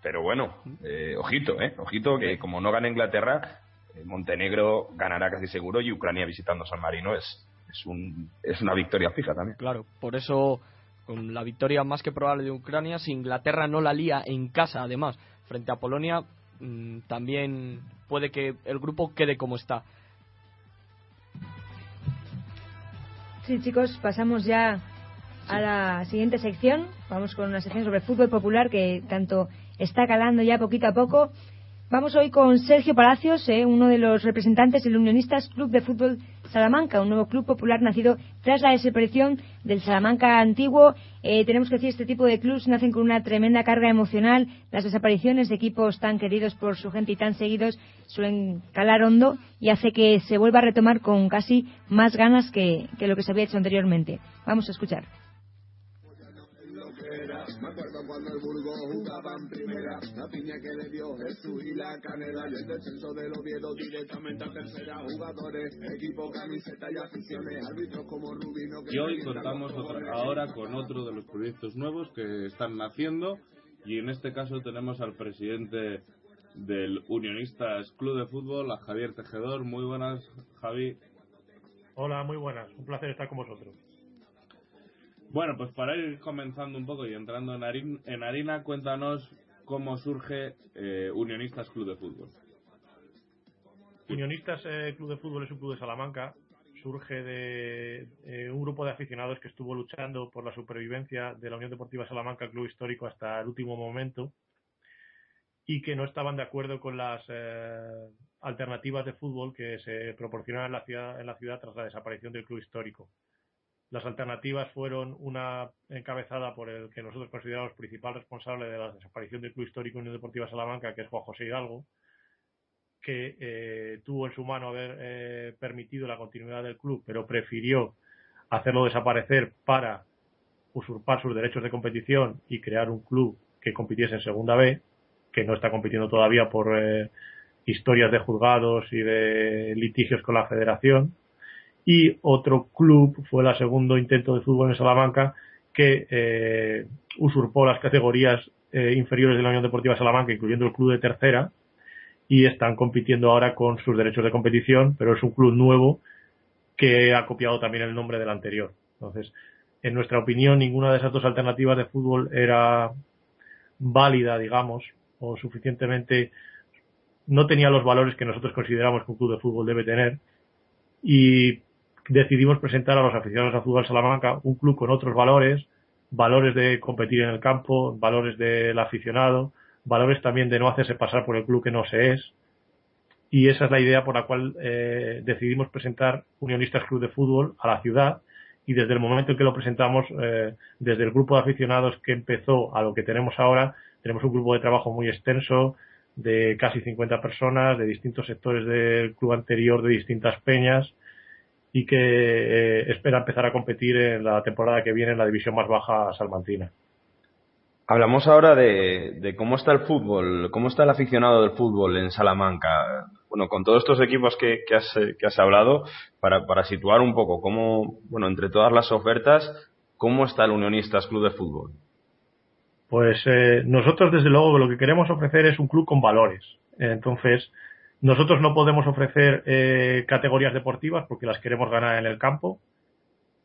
Pero bueno, eh, ojito, eh, ojito que como no gana Inglaterra, eh, Montenegro ganará casi seguro y Ucrania visitando San Marino es, es, un, es una victoria fija también. Claro, por eso con la victoria más que probable de Ucrania, si Inglaterra no la lía en casa además frente a Polonia, mm, también puede que el grupo quede como está. Sí, chicos, pasamos ya a la siguiente sección. Vamos con una sección sobre fútbol popular que tanto está calando ya poquito a poco Vamos hoy con Sergio Palacios, eh, uno de los representantes del Unionistas Club de Fútbol Salamanca, un nuevo club popular nacido tras la desaparición del Salamanca antiguo. Eh, tenemos que decir, este tipo de clubs nacen con una tremenda carga emocional. Las desapariciones de equipos tan queridos por su gente y tan seguidos suelen calar hondo y hace que se vuelva a retomar con casi más ganas que lo que se había hecho anteriormente. Vamos a escuchar. Me acuerdo cuando el Burgos jugaba en primera, la piña que le dio Jesús y la canela y el descenso del Oviedo directamente a tercera. Jugadores, equipo, camiseta y aficiones, árbitros como Rubino. y hoy contamos ahora con otro de los proyectos nuevos que están naciendo y en este caso tenemos al presidente del Unionistas Club de Fútbol, a Javier Tejedor. Muy buenas, Javi. Hola, muy buenas. Un placer estar con vosotros. Bueno, pues para ir comenzando un poco y entrando en, harina, cuéntanos cómo surge eh, Unionistas Club de Fútbol. Unionistas eh, Club de Fútbol es un club de Salamanca. Surge de eh, un grupo de aficionados que estuvo luchando por la supervivencia de la Unión Deportiva Salamanca, club histórico, hasta el último momento y que no estaban de acuerdo con las alternativas de fútbol que se proporcionaban en la ciudad, en la ciudad tras la desaparición del club histórico. Las alternativas fueron una encabezada por el que nosotros consideramos principal responsable de la desaparición del Club Histórico Unión Deportiva Salamanca, que es Juan José Hidalgo, que eh, tuvo en su mano haber eh, permitido la continuidad del club, pero prefirió hacerlo desaparecer para usurpar sus derechos de competición y crear un club que compitiese en Segunda B, que no está compitiendo todavía por eh, historias de juzgados y de litigios con la federación y otro club fue el segundo intento de fútbol en Salamanca que eh, usurpó las categorías eh, inferiores de la Unión Deportiva Salamanca, incluyendo el club de tercera, y están compitiendo ahora con sus derechos de competición, pero es un club nuevo que ha copiado también el nombre del anterior. Entonces, en nuestra opinión, ninguna de esas dos alternativas de fútbol era válida, digamos, o suficientemente no tenía los valores que nosotros consideramos que un club de fútbol debe tener y decidimos presentar a los aficionados a fútbol Salamanca un club con otros valores, valores de competir en el campo, valores del aficionado, valores también de no hacerse pasar por el club que no se es. Y esa es la idea por la cual eh, decidimos presentar Unionistas Club de Fútbol a la ciudad. Y desde el momento en que lo presentamos, eh, desde el grupo de aficionados que empezó a lo que tenemos ahora, tenemos un grupo de trabajo muy extenso, de casi 50 personas, de distintos sectores del club anterior, de distintas peñas, y que eh, espera empezar a competir en la temporada que viene en la división más baja salmantina. Hablamos ahora de, cómo está el fútbol, cómo está el aficionado del fútbol en Salamanca. bueno, con todos estos equipos que, que, has, que has hablado, para, para situar un poco cómo, bueno, entre todas las ofertas, ¿cómo está el Unionistas Club de Fútbol? Pues eh, nosotros, desde luego, lo que queremos ofrecer es un club con valores. Entonces, nosotros no podemos ofrecer eh, categorías deportivas porque las queremos ganar en el campo.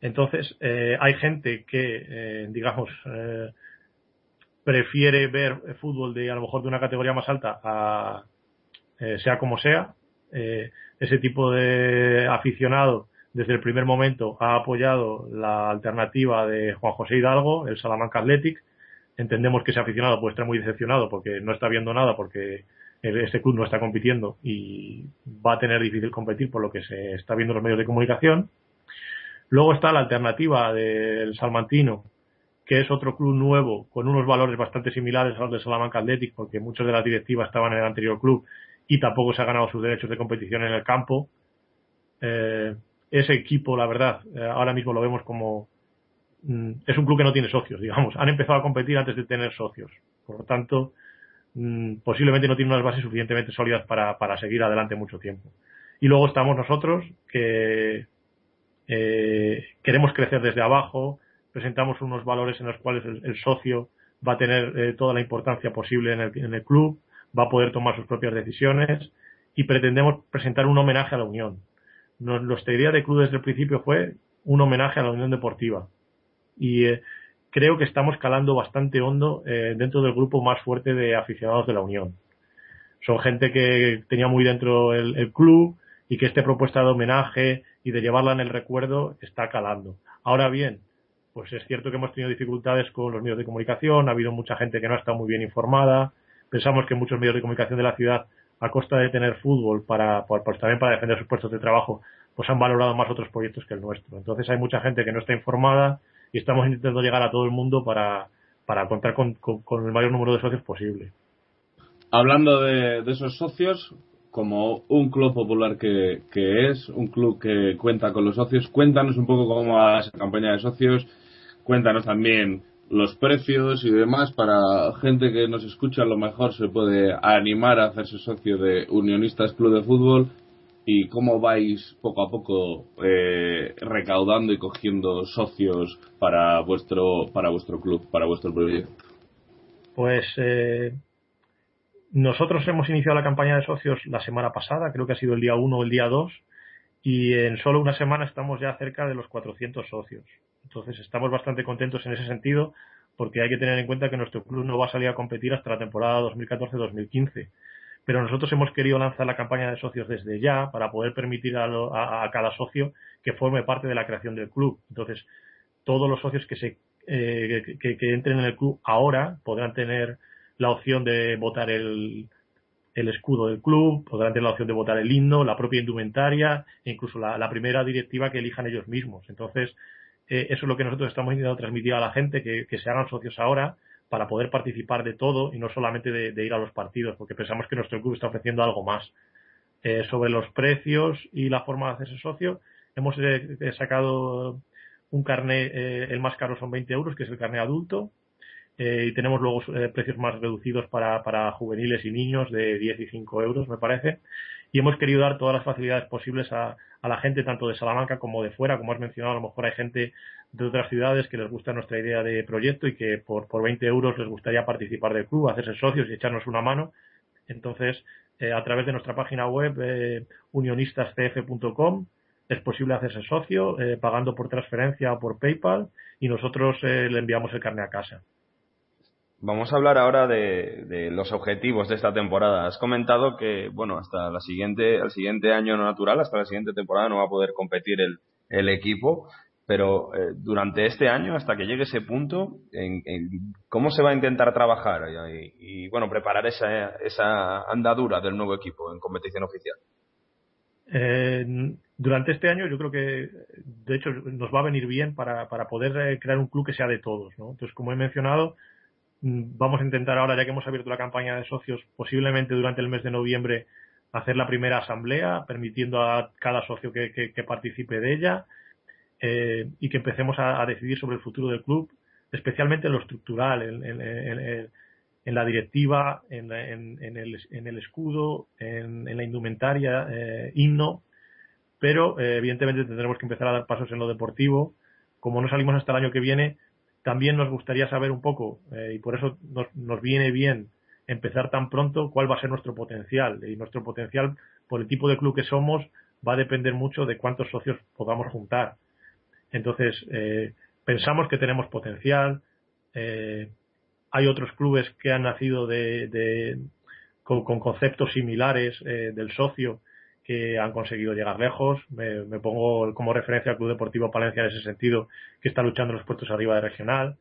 Entonces, eh, hay gente que, eh, digamos, eh, prefiere ver fútbol de a lo mejor de una categoría más alta a sea como sea. Ese tipo de aficionado desde el primer momento ha apoyado la alternativa de Juan José Hidalgo, el Salamanca Athletic. Entendemos que ese aficionado puede estar muy decepcionado porque no está viendo nada, porque este club no está compitiendo y va a tener difícil competir por lo que se está viendo en los medios de comunicación. Luego está la alternativa del Salmantino, que es otro club nuevo con unos valores bastante similares a los de Salamanca Athletic, porque muchos de la directiva estaban en el anterior club y tampoco se ha ganado sus derechos de competición en el campo. Eh, ese equipo, la verdad, eh, ahora mismo lo vemos como mm, es un club que no tiene socios, digamos. Han empezado a competir antes de tener socios. Por lo tanto, mm, posiblemente no tiene unas bases suficientemente sólidas para, para seguir adelante mucho tiempo. Y luego estamos nosotros que eh, queremos crecer desde abajo, presentamos unos valores en los cuales el, socio va a tener eh, toda la importancia posible en el, en el, club, va a poder tomar sus propias decisiones y pretendemos presentar un homenaje a la Unión. Nos, nuestra idea de club desde el principio fue un homenaje a la Unión Deportiva y eh, creo que estamos calando bastante hondo eh, dentro del grupo más fuerte de aficionados de la Unión. Son gente que tenía muy dentro el, club y que esta propuesta de homenaje y de llevarla en el recuerdo está calando. Ahora bien, pues es cierto que hemos tenido dificultades con los medios de comunicación, ha habido mucha gente que no ha estado muy bien informada, pensamos que muchos medios de comunicación de la ciudad, a costa de tener fútbol para, pues también para defender sus puestos de trabajo, pues han valorado más otros proyectos que el nuestro. Entonces hay mucha gente que no está informada y estamos intentando llegar a todo el mundo para, para contar con, con, el mayor número de socios posible. Hablando de, de esos socios, como un club popular que, que, es, un club que cuenta con los socios. Cuéntanos un poco cómo va esa campaña de socios, cuéntanos también los precios y demás para gente que nos escucha lo mejor se puede animar a hacerse socio de Unionistas Club de Fútbol y cómo vais poco a poco eh, recaudando y cogiendo socios para vuestro para vuestro club para vuestro proyecto pues eh, nosotros hemos iniciado la campaña de socios la semana pasada, creo que ha sido el día 1 o el día 2, y en solo una semana estamos ya cerca de los 400 socios. Entonces estamos bastante contentos en ese sentido porque hay que tener en cuenta que nuestro club no va a salir a competir hasta la temporada 2014-2015. Pero nosotros hemos querido lanzar la campaña de socios desde ya para poder permitir a, lo, a, cada socio que forme parte de la creación del club. Entonces, todos los socios que se eh, que, entren en el club ahora podrán tener la opción de votar el, el escudo del club, podrán tener la opción de votar el himno, la propia indumentaria e incluso la, primera directiva que elijan ellos mismos. Entonces, eh, eso es lo que nosotros estamos intentando transmitir a la gente, que, se hagan socios ahora para poder participar de todo y no solamente de, ir a los partidos, porque pensamos que nuestro club está ofreciendo algo más. Eh, sobre los precios y la forma de hacerse socio, hemos eh, sacado un carnet, eh, el más caro son 20 euros, que es el carnet adulto, eh, y tenemos luego eh, precios más reducidos para, para juveniles y niños de 10 y 5 euros, me parece. Y hemos querido dar todas las facilidades posibles a, a, la gente, tanto de Salamanca como de fuera. Como has mencionado, a lo mejor hay gente de otras ciudades que les gusta nuestra idea de proyecto y que por, por 20 euros les gustaría participar del club, hacerse socios y echarnos una mano. Entonces, eh, a través de nuestra página web, eh, unionistascf.com, es posible hacerse socio eh, pagando por transferencia o por PayPal y nosotros eh, le enviamos el carnet a casa. Vamos a hablar ahora de, de, los objetivos de esta temporada. Has comentado que, bueno, hasta la siguiente, el siguiente año no natural, hasta la siguiente temporada no va a poder competir el, el equipo, pero eh, durante este año, hasta que llegue ese punto, en, en ¿cómo se va a intentar trabajar y, y, bueno, preparar esa, esa andadura del nuevo equipo en competición oficial? Eh, durante este año yo creo que, de hecho, nos va a venir bien para, poder eh, crear un club que sea de todos, ¿no? Entonces, como he mencionado, Mm, vamos a intentar ahora, ya que hemos abierto la campaña de socios, posiblemente durante el mes de noviembre, hacer la primera asamblea, permitiendo a cada socio que, que participe de ella eh, y que empecemos a, decidir sobre el futuro del club, especialmente en lo estructural, en, en, en, en la directiva, en, el, el, escudo, en, la indumentaria, eh, himno, pero eh, evidentemente tendremos que empezar a dar pasos en lo deportivo. Como no salimos hasta el año que viene, también nos gustaría saber un poco, eh, y por eso nos, nos viene bien empezar tan pronto, cuál va a ser nuestro potencial. Y nuestro potencial, por el tipo de club que somos, va a depender mucho de cuántos socios podamos juntar. Entonces, eh, pensamos que tenemos potencial. Eh, hay otros clubes que han nacido de, con, conceptos similares eh, del socio que han conseguido llegar lejos. Me, pongo como referencia al Club Deportivo Palencia en ese sentido, que está luchando en los puestos arriba de regional.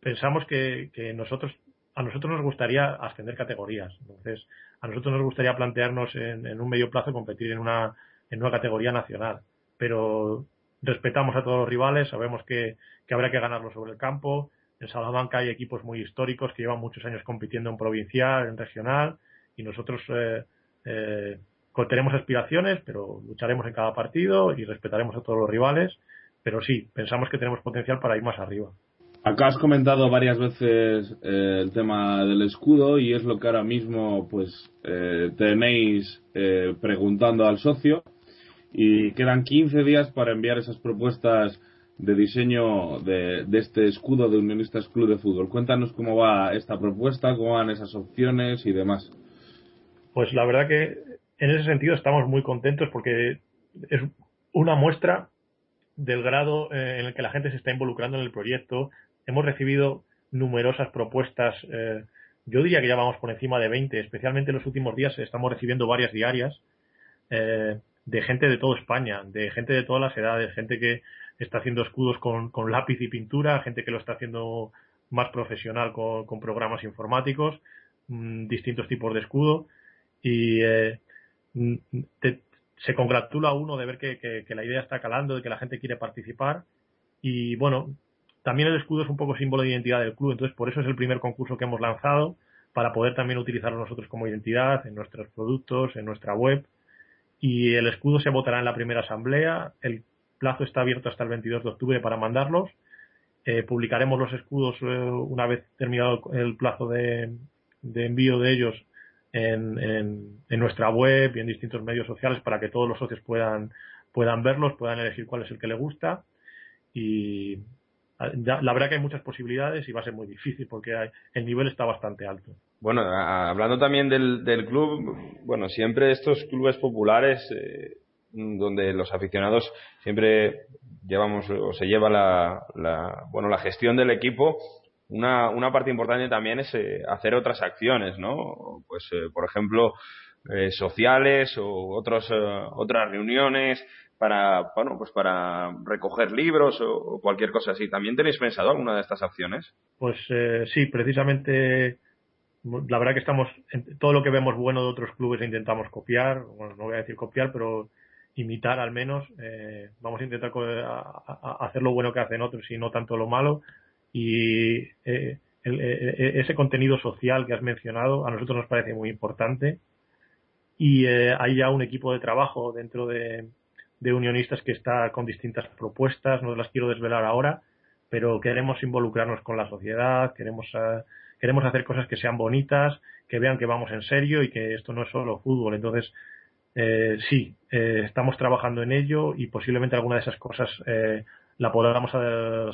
Pensamos que, nosotros a nosotros nos gustaría ascender categorías. Entonces, a nosotros nos gustaría plantearnos en, en un medio plazo competir en una, en una categoría nacional. Pero respetamos a todos los rivales, sabemos que, habrá que ganarlo sobre el campo. En Salamanca hay equipos muy históricos que llevan muchos años compitiendo en provincial, en regional, y nosotros eh, eh, tenemos aspiraciones, pero lucharemos en cada partido y respetaremos a todos los rivales. Pero sí, pensamos que tenemos potencial para ir más arriba. Acá has comentado varias veces eh, el tema del escudo y es lo que ahora mismo pues tenéis preguntando al socio y quedan 15 días para enviar esas propuestas de diseño de, este escudo de Unionistas Club de Fútbol. Cuéntanos cómo va esta propuesta, cómo van esas opciones y demás. Pues la verdad que en ese sentido estamos muy contentos porque es una muestra del grado eh, en el que la gente se está involucrando en el proyecto. Hemos recibido numerosas propuestas. Eh, yo diría que ya vamos por encima de 20, especialmente en los últimos días estamos recibiendo varias diarias. Eh, de gente de toda España, de gente de todas las edades, gente que está haciendo escudos con, lápiz y pintura, gente que lo está haciendo más profesional con, programas informáticos, mm, distintos tipos de escudo. Y eh, mm, se congratula uno de ver que, la idea está calando, de que la gente quiere participar. Y bueno, también el escudo es un poco símbolo de identidad del club, entonces por eso es el primer concurso que hemos lanzado para poder también utilizarlo nosotros como identidad en nuestros productos, en nuestra web y el escudo se votará en la primera asamblea. El plazo está abierto hasta el 22 de octubre para mandarlos. Eh, publicaremos los escudos eh, una vez terminado el plazo de, envío de ellos en, en, nuestra web y en distintos medios sociales para que todos los socios puedan, puedan verlos, puedan elegir cuál es el que le gusta. Y la verdad que hay muchas posibilidades y va a ser muy difícil porque el nivel está bastante alto. Bueno, hablando también del, del, club, bueno, siempre estos clubes populares eh, donde los aficionados siempre llevamos o se lleva la, la, bueno, la gestión del equipo, una, una parte importante también es eh, hacer otras acciones, ¿no? Pues, eh, por ejemplo, sociales o otros, otras reuniones, para, bueno, pues para recoger libros o, cualquier cosa así. ¿También tenéis pensado alguna de estas acciones? Pues eh, sí, precisamente la verdad que estamos, todo lo que vemos bueno de otros clubes intentamos copiar, bueno, no voy a decir copiar, pero imitar al menos. Eh, vamos a intentar hacer lo bueno que hacen otros y no tanto lo malo. Y eh, ese contenido social que has mencionado a nosotros nos parece muy importante. Y hay ya un equipo de trabajo dentro de, unionistas que está con distintas propuestas, no las quiero desvelar ahora, pero queremos involucrarnos con la sociedad, queremos, eh, queremos hacer cosas que sean bonitas, que vean que vamos en serio y que esto no es solo fútbol. Entonces, eh, sí, eh, estamos trabajando en ello y posiblemente alguna de esas cosas la podamos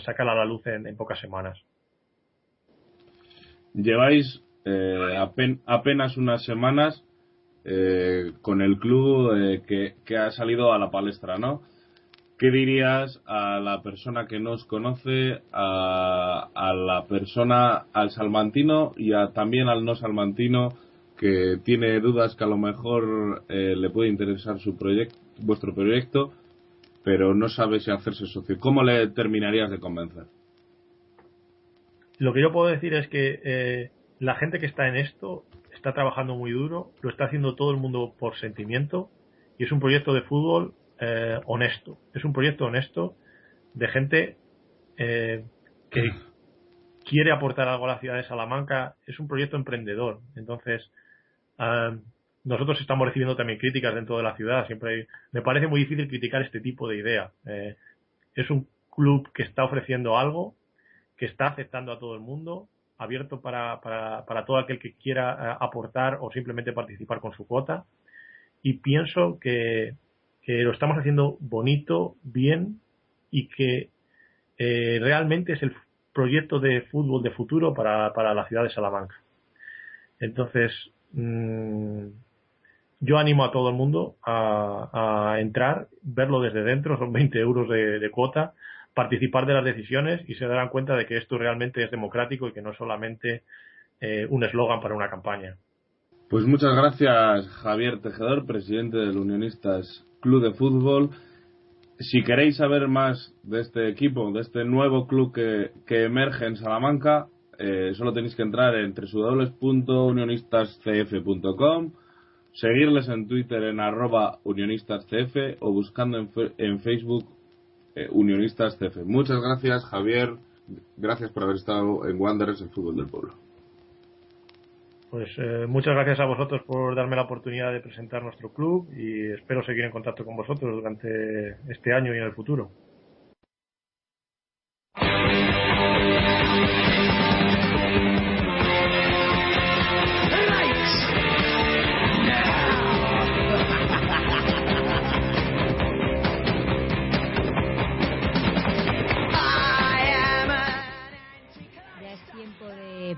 sacar a la luz en, pocas semanas. Lleváis apenas unas semanas eh, con el club eh, que, ha salido a la palestra, ¿no? ¿Qué dirías a la persona que nos conoce, a, la persona, al salmantino y también al no salmantino que tiene dudas que a lo mejor eh, le puede interesar su proyecto, vuestro proyecto, pero no sabe si hacerse socio? ¿Cómo le terminarías de convencer? Lo que yo puedo decir es que la gente que está en esto está trabajando muy duro, lo está haciendo todo el mundo por sentimiento y es un proyecto de fútbol eh, honesto. Es un proyecto honesto de gente eh, que quiere aportar algo a la ciudad de Salamanca. Es un proyecto emprendedor. Entonces, ah, nosotros estamos recibiendo también críticas dentro de la ciudad. Siempre me parece muy difícil criticar este tipo de idea. Eh, es un club que está ofreciendo algo, que está aceptando a todo el mundo abierto para, para, para todo aquel que quiera eh, aportar o simplemente participar con su cuota. Y pienso que, que lo estamos haciendo bonito, bien y que eh, realmente es el proyecto de fútbol de futuro para, para la ciudad de Salamanca. Entonces, mmm, yo animo a todo el mundo a, entrar, verlo desde dentro, son 20 euros de, de, cuota, participar de las decisiones y se darán cuenta de que esto realmente es democrático y que no es solamente eh, un eslogan para una campaña. Pues muchas gracias Javier Tejedor, presidente del Unionistas Club de Fútbol. Si queréis saber más de este equipo, de este nuevo club que, que emerge en Salamanca, eh, solo tenéis que entrar en www.unionistascf.com seguirles en Twitter en arroba unionistascf o buscando en, en Facebook eh, unionistascf. Muchas gracias Javier, gracias por haber estado en Wanderers, el fútbol del pueblo. Pues eh, muchas gracias a vosotros por darme la oportunidad de presentar nuestro club y espero seguir en contacto con vosotros durante este año y en el futuro.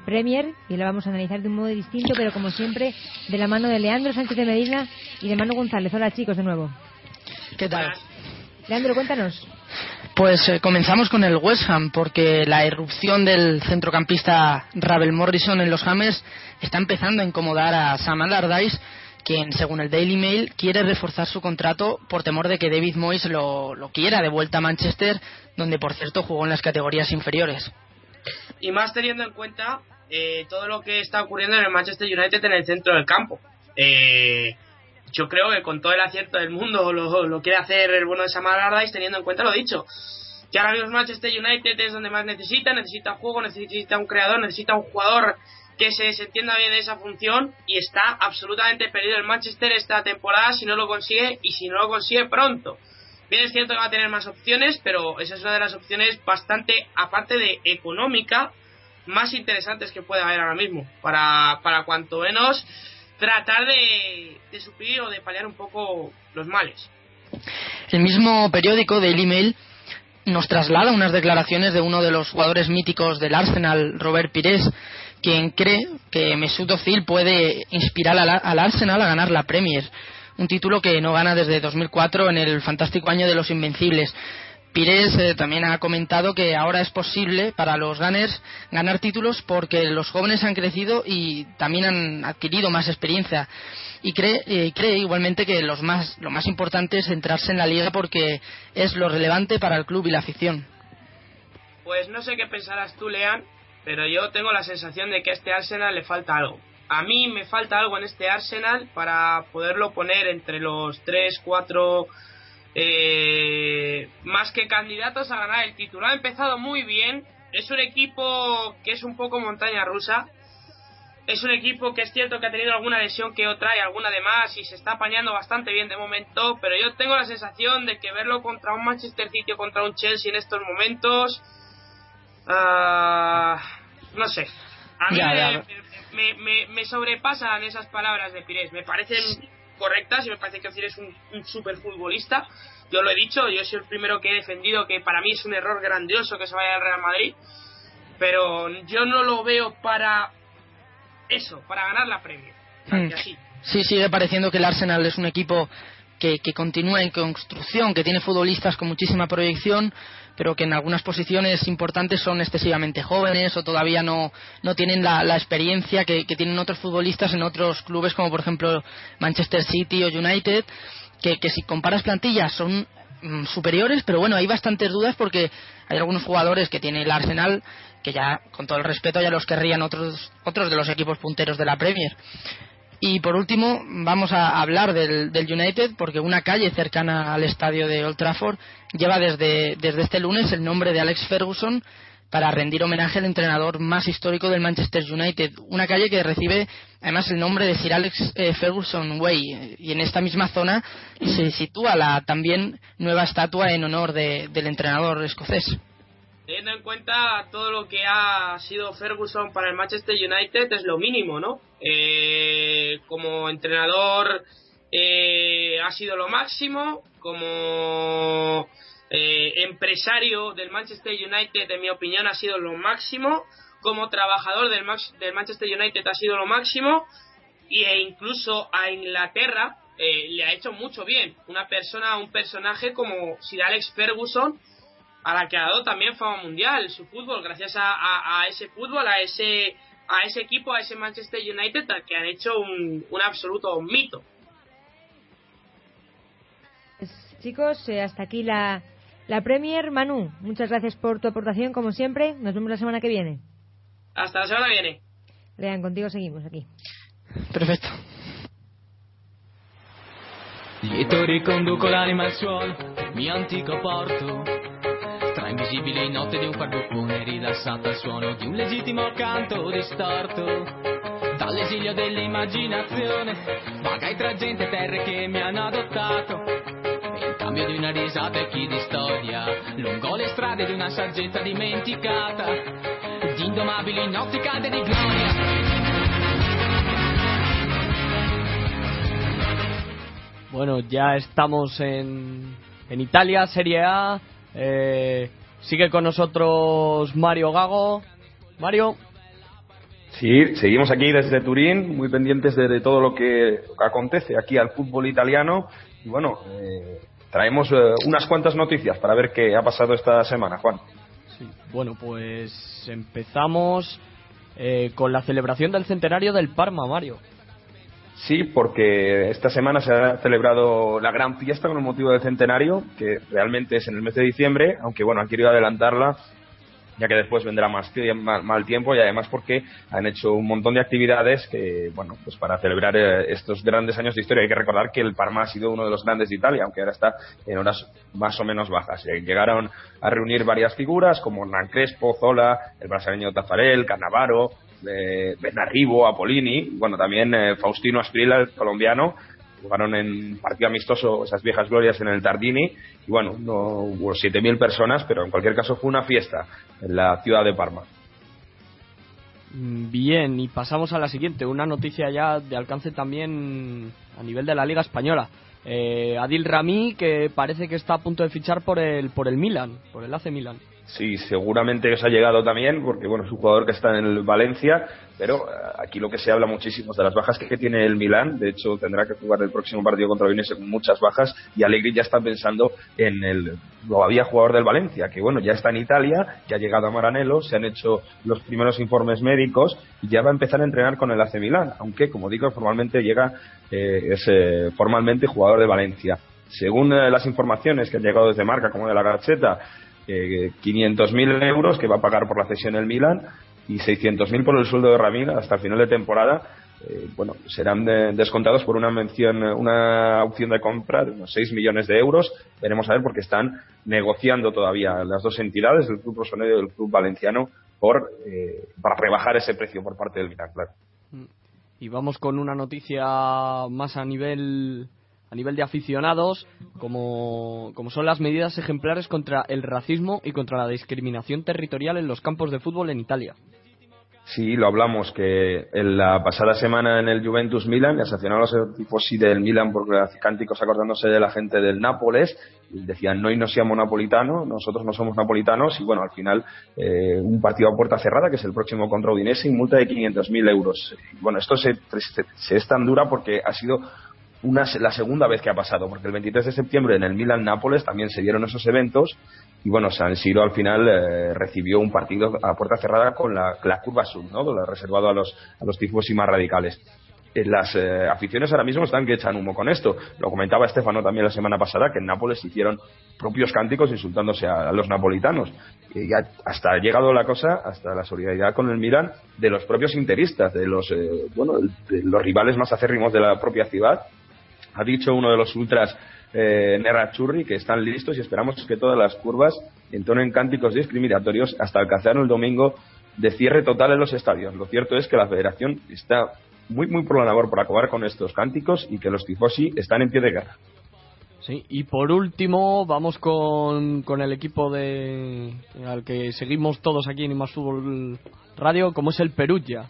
Premier y la vamos a analizar de un modo distinto, pero como siempre, de la mano de Leandro Sánchez de Medina y de Manu González. Hola chicos, de nuevo. ¿Qué tal? Leandro, cuéntanos. Pues eh, comenzamos con el West Ham, porque la irrupción del centrocampista Ravel Morrison en los Hammers está empezando a incomodar a Sam Allardyce, quien, según el Daily Mail, quiere reforzar su contrato por temor de que David Moyes lo, lo quiera de vuelta a Manchester, donde, por cierto, jugó en las categorías inferiores. Y más teniendo en cuenta eh, todo lo que está ocurriendo en el Manchester United en el centro del campo. Eh, yo creo que con todo el acierto del mundo lo, quiere hacer el bueno de Sam Allardyce teniendo en cuenta lo dicho. Que ahora mismo Manchester United es donde más necesita, necesita juego, necesita un creador, necesita un jugador que se, se entienda bien de esa función y está absolutamente perdido el Manchester esta temporada si no lo consigue y si no lo consigue pronto. Bien es cierto que va a tener más opciones, pero esa es una de las opciones bastante, aparte de económica, más interesantes que puede haber ahora mismo. Para, para cuanto menos tratar de, de suplir o de paliar un poco los males. El mismo periódico Daily Mail nos traslada unas declaraciones de uno de los jugadores míticos del Arsenal, Robert Pires, quien cree que Mesut Özil puede inspirar al Arsenal a ganar la Premier un título que no gana desde 2004 en el fantástico año de los Invencibles. Pires eh, también ha comentado que ahora es posible para los Gunners ganar títulos porque los jóvenes han crecido y también han adquirido más experiencia. Y cree, eh, cree igualmente que los más, lo más importante es centrarse en la liga porque es lo relevante para el club y la afición. Pues no sé qué pensarás tú, Lean, pero yo tengo la sensación de que a este Arsenal le falta algo. A mí me falta algo en este Arsenal para poderlo poner entre los 3, 4 eh, más que candidatos a ganar el título. Ha empezado muy bien. Es un equipo que es un poco montaña rusa. Es un equipo que es cierto que ha tenido alguna lesión que otra y alguna de más y se está apañando bastante bien de momento, pero yo tengo la sensación de que verlo contra un Manchester City o contra un Chelsea en estos momentos, uh, no sé. A mí Ya, ya. me, me, me, me sobrepasan esas palabras de Pires. Me parecen correctas y me parece que Ozil es un, un super futbolista. Yo lo he dicho, yo soy el primero que he defendido que para mí es un error grandioso que se vaya al Real Madrid, pero yo no lo veo para eso, para ganar la Premier. Mm. Así. Sí, sigue pareciendo que el Arsenal es un equipo que, que continúa en construcción, que tiene futbolistas con muchísima proyección, pero que en algunas posiciones importantes son excesivamente jóvenes o todavía no, no tienen la, experiencia que, tienen otros futbolistas en otros clubes como por ejemplo Manchester City o United, que, que si comparas plantillas son mm, superiores, pero bueno, hay bastantes dudas porque hay algunos jugadores que tiene el Arsenal que ya, con todo el respeto, ya los querrían otros, otros de los equipos punteros de la Premier. Y por último, vamos a hablar del, United, porque una calle cercana al estadio de Old Trafford lleva desde, desde este lunes el nombre de Alex Ferguson para rendir homenaje al entrenador más histórico del Manchester United. Una calle que recibe además el nombre de Sir Alex eh, Ferguson Way. Y en esta misma zona se sitúa la también nueva estatua en honor de- del entrenador escocés. Teniendo en cuenta todo lo que ha sido Ferguson para el Manchester United, es lo mínimo, ¿no? Eh, como entrenador eh, ha sido lo máximo, como eh, empresario del Manchester United, en mi opinión, ha sido lo máximo, como trabajador del, del Manchester United ha sido lo máximo, e incluso a Inglaterra le ha hecho mucho bien. Una persona, un personaje como Sir Alex Ferguson, a la que ha dado también fama mundial su fútbol, gracias a, ese fútbol, a ese, a ese equipo, a ese Manchester United, que han hecho un, un absoluto mito. Pues, chicos, eh, hasta aquí la, la Premier. Manu, muchas gracias por tu aportación, como siempre. Nos vemos la semana que viene. Hasta la semana que viene. Lean, contigo seguimos aquí. Perfecto. mi antico porto. Invisibile in notte di un farbuffone rilassato al suono di un legittimo canto distorto. Dall'esilio dell'immaginazione, vagai tra gente e terre che mi hanno adottato. In cambio di una risata e chi di storia, lungo le strade di una saggezza dimenticata, di indomabili notti calde di gloria. Bueno, ya estamos en, en Italia, Serie A. Eh, sigue con nosotros Mario Gago. Mario. Sí, seguimos aquí desde Turín, muy pendientes de, todo lo que acontece aquí al fútbol italiano. Y bueno, eh, traemos eh, unas cuantas noticias para ver qué ha pasado esta semana, Juan. bueno, pues empezamos con la celebración del centenario del Parma, Mario. Sí, porque esta semana se ha celebrado la gran fiesta con el motivo del centenario, que realmente es en el mes de diciembre, aunque bueno, han querido adelantarla, ya que después vendrá más mal, tiempo y además porque han hecho un montón de actividades que, bueno, pues para celebrar eh, estos grandes años de historia. Hay que recordar que el Parma ha sido uno de los grandes de Italia, aunque ahora está en horas más o menos bajas. Eh, llegaron a reunir varias figuras como Hernán Crespo, Zola, el brasileño Tafarel, Cannavaro, de Bernarribo, Apolini, bueno, también eh, Faustino Asprila, el colombiano, jugaron en partido amistoso esas viejas glorias en el Tardini y bueno, no, hubo 7.000 personas, pero en cualquier caso fue una fiesta en la ciudad de Parma. Mm, bien, y pasamos a la siguiente, una noticia ya de alcance también a nivel de la Liga Española. Eh, Adil Rami, que parece que está a punto de fichar por el, por el Milan, por el AC Milan. Sí, seguramente os ha llegado también, porque bueno, es un jugador que está en el Valencia, pero eh, aquí lo que se habla muchísimo es de las bajas que tiene el Milán. De hecho, tendrá que jugar el próximo partido contra Udinese con muchas bajas y Allegri ya está pensando en el todavía jugador del Valencia, que bueno, ya está en Italia, ya ha llegado a Maranello, se han hecho los primeros informes médicos y ya va a empezar a entrenar con el AC Milán, aunque como digo, formalmente llega, eh, es eh, formalmente jugador de Valencia. Según las informaciones que han llegado desde Marca, como de la Gacheta, eh, 500.000 euros que va a pagar por la cesión el Milan y 600.000 por el sueldo de Ramírez hasta el final de temporada. Eh, bueno, serán descontados por una mención, una opción de compra de unos 6 millones de euros. Veremos a ver porque están negociando todavía las dos entidades, el Club Rosonero y el Club Valenciano, por, eh, para rebajar ese precio por parte del Milan, claro. Y vamos con una noticia más a nivel a nivel de aficionados, como, como son las medidas ejemplares contra el racismo y contra la discriminación territorial en los campos de fútbol en Italia. Sí, lo hablamos, que en la pasada semana en el Juventus Milan, le sancionaron los tifosi del Milan por cánticos acordándose de la gente del Nápoles, y decían, no y no seamos napolitanos, nosotros no somos napolitanos, y bueno, al final, eh, un partido a puerta cerrada, que es el próximo contra Udinese, y multa de 500.000 euros. bueno, esto se, se, es tan dura porque ha sido una, la segunda vez que ha pasado, porque el 23 de septiembre en el Milan-Nápoles también se dieron esos eventos y bueno, San Siro al final eh, recibió un partido a puerta cerrada con la, curva sur, ¿no? reservado a los, a los tifos y más radicales. Eh, las eh, aficiones ahora mismo están que echan humo con esto. Lo comentaba Estefano también la semana pasada, que en Nápoles hicieron propios cánticos insultándose a, los napolitanos. Y hasta ha llegado la cosa, hasta la solidaridad con el Milan, de los propios interistas, de los, bueno, de los rivales más acérrimos de la propia ciudad, ha dicho uno de los ultras eh, Churri que están listos y esperamos que todas las curvas entonen cánticos discriminatorios hasta alcanzar el domingo de cierre total en los estadios. Lo cierto es que la federación está muy, muy por la labor por acabar con estos cánticos y que los tifosi están en pie de guerra. Sí, y por último vamos con, con el equipo de al que seguimos todos aquí en Imas Fútbol Radio, como es el Perugia.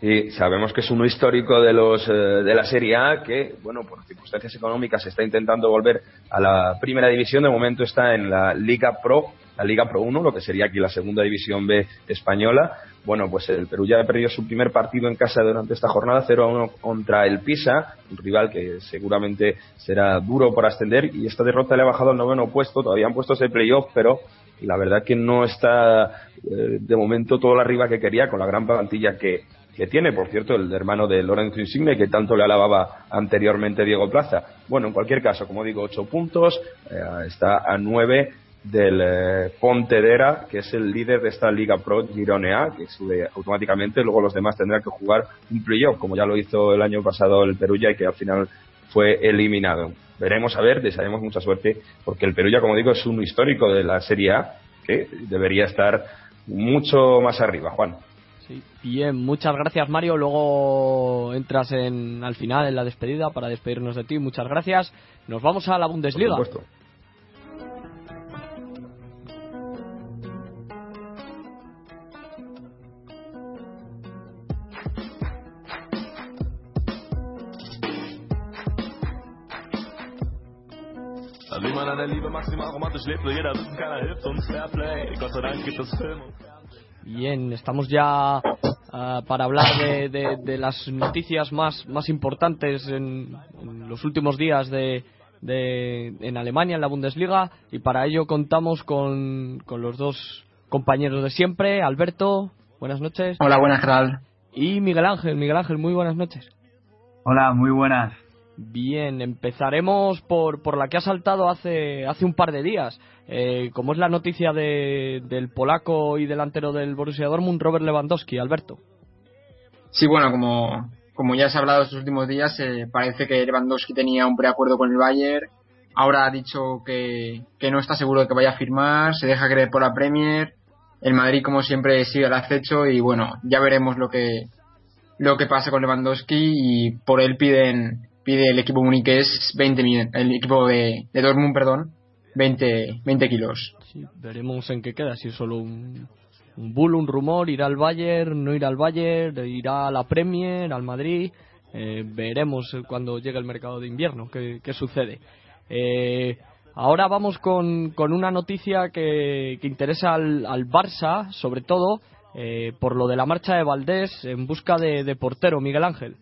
Y sabemos que es uno histórico de los eh, de la Serie A que, bueno, por circunstancias económicas está intentando volver a la primera división. De momento está en la Liga Pro, la Liga Pro 1, lo que sería aquí la segunda división B española. Bueno, pues el Perú ya ha perdido su primer partido en casa durante esta jornada, 0 a 1 contra el Pisa, un rival que seguramente será duro por ascender. Y esta derrota le ha bajado al noveno puesto, todavía han puesto ese playoff, pero la verdad que no está eh, de momento todo la arriba que quería con la gran plantilla que, que tiene, por cierto, el hermano de Lorenzo Insigne, que tanto le alababa anteriormente Diego Plaza. Bueno, en cualquier caso, como digo, ocho puntos, eh, está a nueve del eh, Pontedera, que es el líder de esta Liga Pro Gironea, que sube automáticamente, luego los demás tendrán que jugar un playoff, como ya lo hizo el año pasado el Perugia y que al final fue eliminado. Veremos a ver, desearemos mucha suerte, porque el Perugia, como digo, es un histórico de la Serie A, que debería estar mucho más arriba, Juan. Sí, bien, muchas gracias Mario. Luego entras en, al final en la despedida para despedirnos de ti. Muchas gracias. Nos vamos a la Bundesliga. Por supuesto. Wie man an der Liebe maximal romantisch lebt, will jeder wissen, keiner hilft uns Fairplay. Gott sei Dank gibt es Film. Bien, estamos ya uh, para hablar de, de, de, las noticias más, más importantes en, en los últimos días de, de, en Alemania, en la Bundesliga, y para ello contamos con, con los dos compañeros de siempre, Alberto, buenas noches. Hola, buenas, Gerald. Y Miguel Ángel, Miguel Ángel, muy buenas noches. Hola, muy buenas. Bien, empezaremos por, por la que ha saltado hace, hace un par de días. Eh, como es la noticia de, del polaco y delantero del Borussia Dortmund, Robert Lewandowski. Alberto. Sí, bueno, como, como ya se ha hablado estos últimos días, eh, parece que Lewandowski tenía un preacuerdo con el Bayern. Ahora ha dicho que, que no está seguro de que vaya a firmar, se deja creer por la Premier. El Madrid, como siempre, sigue al acecho y bueno, ya veremos lo que, lo que pasa con Lewandowski y por él piden pide el equipo muniqués 20 millones, el equipo de, de Dortmund, perdón, 20, 20 kilos. Veremos en qué queda, si es solo un, un bull, un rumor, irá al Bayern, no irá al Bayern, irá a la Premier, al Madrid. Eh, veremos cuando llegue el mercado de invierno qué, qué sucede. Eh, ahora vamos con, con una noticia que, que interesa al, al, Barça, sobre todo eh, por lo de la marcha de Valdés en busca de, de portero, Miguel Ángel.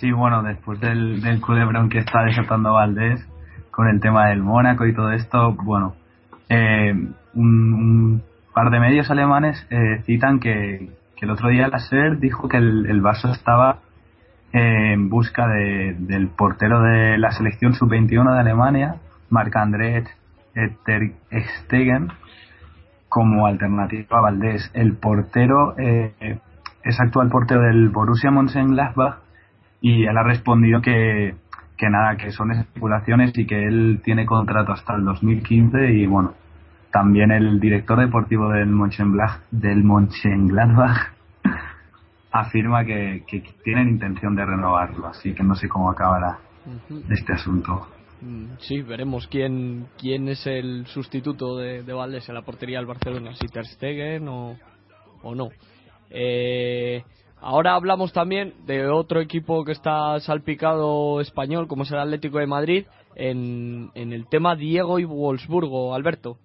Sí, bueno, después del, del culebrón que está desatando Valdés con el tema del Mónaco y todo esto, bueno, eh, un, un, par de medios alemanes eh, citan que, que, el otro día la SER dijo que el, el Barça estaba eh, en busca de, del portero de la selección sub-21 de Alemania, Marc-André Stegen, como alternativa a Valdés. El portero eh, es actual portero del Borussia Mönchengladbach y él ha respondido que, que nada, que son especulaciones y que él tiene contrato hasta el 2015 y bueno, también el director deportivo del Mönchengladbach, del Mönchengladbach afirma que, que, tienen intención de renovarlo, así que no sé cómo acabará este asunto. Sí, veremos quién quién es el sustituto de, de Valdés en la portería del Barcelona, si Ter Stegen o, o no. Eh, Ahora hablamos también de otro equipo que está salpicado español, como es el Atlético de Madrid, en, el tema Diego y Wolfsburgo. Alberto.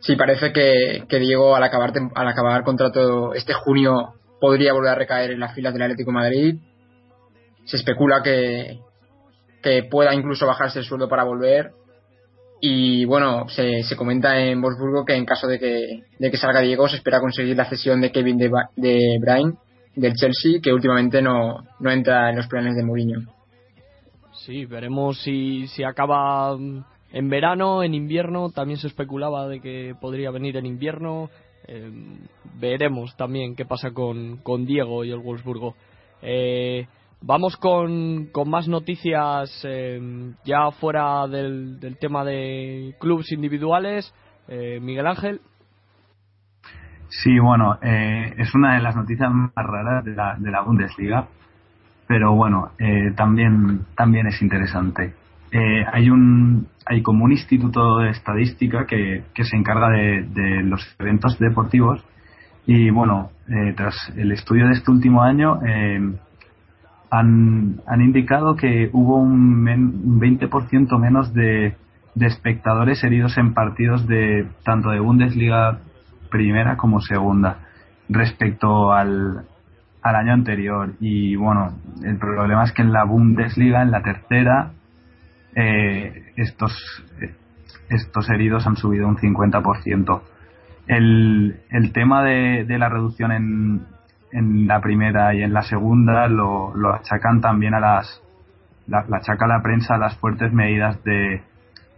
Sí, parece que, Diego al acabar, al acabar contrato este junio podría volver a recaer en las filas del Atlético de Madrid. Se especula que, que pueda incluso bajarse el sueldo para volver. Y bueno, se, se comenta en Wolfsburgo que en caso de que, de que salga Diego se espera conseguir la cesión de Kevin de, de del Chelsea que últimamente no, no entra en los planes de Mourinho. Sí, veremos si, si acaba en verano, en invierno, también se especulaba de que podría venir en invierno. Eh, veremos también qué pasa con, con Diego y el Wolfsburgo. Eh, vamos con, con, más noticias eh, ya fuera del, del, tema de clubes individuales. Miguel Ángel. Sí, bueno, eh, es una de las noticias más raras de la, de la Bundesliga, pero bueno, eh, también, también es interesante. Eh, hay un hay como un instituto de estadística que, que se encarga de, los eventos deportivos y bueno, eh, tras el estudio de este último año eh, han, han indicado que hubo un, men- un 20% menos de espectadores heridos en partidos de tanto de Bundesliga primera como segunda respecto al, al año anterior. Y bueno el problema es que en la Bundesliga en la tercera eh, estos estos heridos han subido un 50% el, el tema de, de la reducción en, en la primera y en la segunda lo, lo achacan también a las la, la achaca la prensa las fuertes medidas de,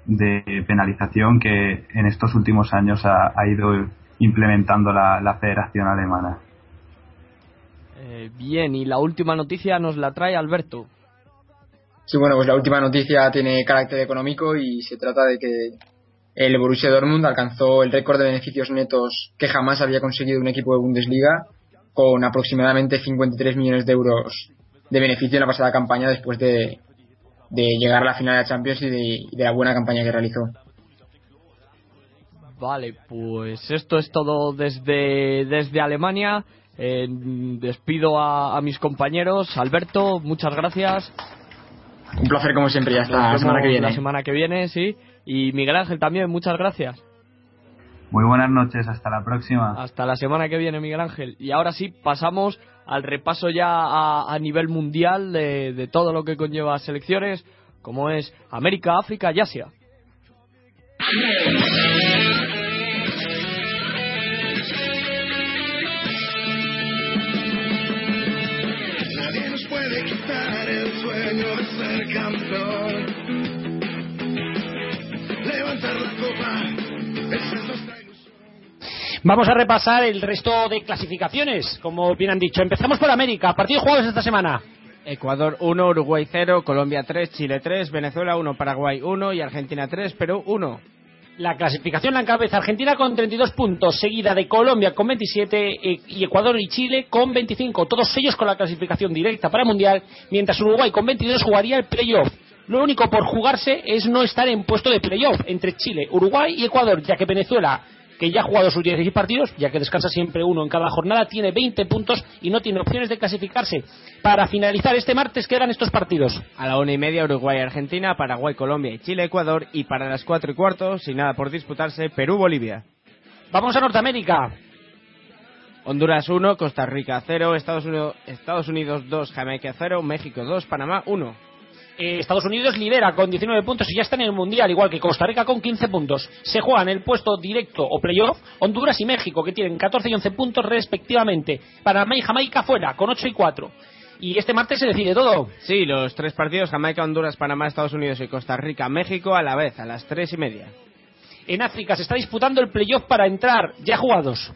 de penalización que en estos últimos años ha ido implementando la, la Federación Alemana. Eh, bien, y la última noticia nos la trae Alberto. Sí, bueno, pues la última noticia tiene carácter económico y se trata de que el Borussia Dortmund alcanzó el récord de beneficios netos que jamás había conseguido un equipo de Bundesliga con aproximadamente 53 millones de euros de beneficio en la pasada campaña después de, de llegar a la final de la Champions y de, y de la buena campaña que realizó. Vale, pues esto es todo desde, desde Alemania. Eh, despido a, a mis compañeros. Alberto, muchas gracias. Un placer como siempre y hasta la semana que viene. La semana que viene, sí. Y Miguel Ángel también, muchas gracias. Muy buenas noches, hasta la próxima. Hasta la semana que viene, Miguel Ángel. Y ahora sí, pasamos al repaso ya a, a nivel mundial de, de todo lo que conlleva selecciones, como es América, África y Asia. Vamos a repasar el resto de clasificaciones, como bien han dicho. Empezamos por América. Partidos jugados esta semana. Ecuador 1, Uruguay 0, Colombia 3, Chile 3, Venezuela 1, Paraguay 1 y Argentina 3, Perú 1. La clasificación la encabeza Argentina con 32 puntos, seguida de Colombia con 27 e- y Ecuador y Chile con 25. Todos ellos con la clasificación directa para el Mundial, mientras Uruguay con 22 jugaría el playoff. Lo único por jugarse es no estar en puesto de playoff entre Chile, Uruguay y Ecuador, ya que Venezuela, que ya ha jugado sus 16 partidos, ya que descansa siempre uno en cada jornada, tiene 20 puntos y no tiene opciones de clasificarse. Para finalizar este martes quedan estos partidos. A la una y media Uruguay, Argentina, Paraguay, Colombia y Chile, Ecuador y para las cuatro y cuarto, sin nada por disputarse, Perú, Bolivia. Vamos a Norteamérica. Honduras 1, Costa Rica 0, Estados Unidos, Estados Unidos 2, Jamaica 0, México 2, Panamá 1. Eh, Estados Unidos lidera con 19 puntos y ya está en el Mundial, igual que Costa Rica con 15 puntos. Se juegan el puesto directo o playoff Honduras y México, que tienen 14 y 11 puntos respectivamente. Panamá y Jamaica fuera, con 8 y 4. Y este martes se decide todo. Sí, los tres partidos, Jamaica, Honduras, Panamá, Estados Unidos y Costa Rica, México, a la vez, a las tres y media. En África se está disputando el playoff para entrar, ya jugados.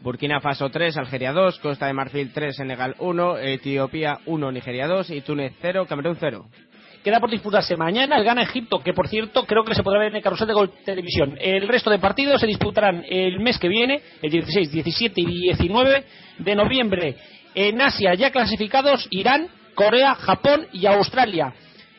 Burkina Faso 3, Algeria 2, Costa de Marfil 3, Senegal 1, Etiopía 1, Nigeria 2 y Túnez 0, Camerún 0. Queda por disputarse mañana el Gana Egipto, que por cierto creo que se podrá ver en el carrusel de Gol Televisión. El resto de partidos se disputarán el mes que viene, el 16, 17 y 19 de noviembre. En Asia ya clasificados Irán, Corea, Japón y Australia.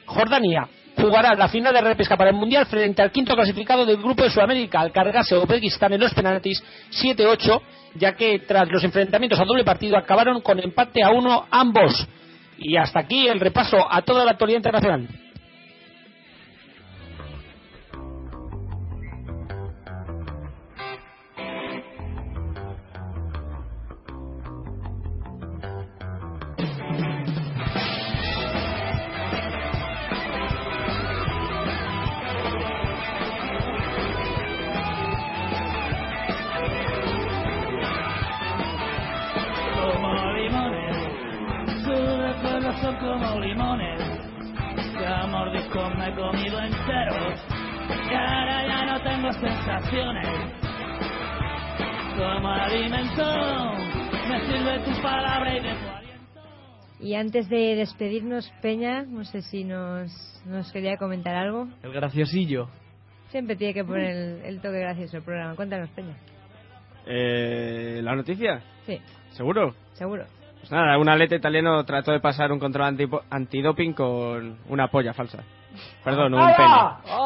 Jordania jugará la final de repesca para el Mundial frente al quinto clasificado del grupo de Sudamérica, al cargarse Uzbekistán en los penaltis 7-8, ya que tras los enfrentamientos a doble partido acabaron con empate a uno ambos. Y hasta aquí el repaso a toda la actualidad internacional. Comido enteros, y ahora ya no tengo sensaciones, como alimento, me sirve tu palabra y de tu Y antes de despedirnos, Peña, no sé si nos, nos quería comentar algo. El graciosillo. Siempre tiene que poner el, el toque gracioso el programa. Cuéntanos, Peña. Eh, ¿La noticia? Sí, ¿Seguro? seguro. Pues nada, un atleta italiano trató de pasar un control antipo- antidoping con una polla falsa. Perdón, un pene.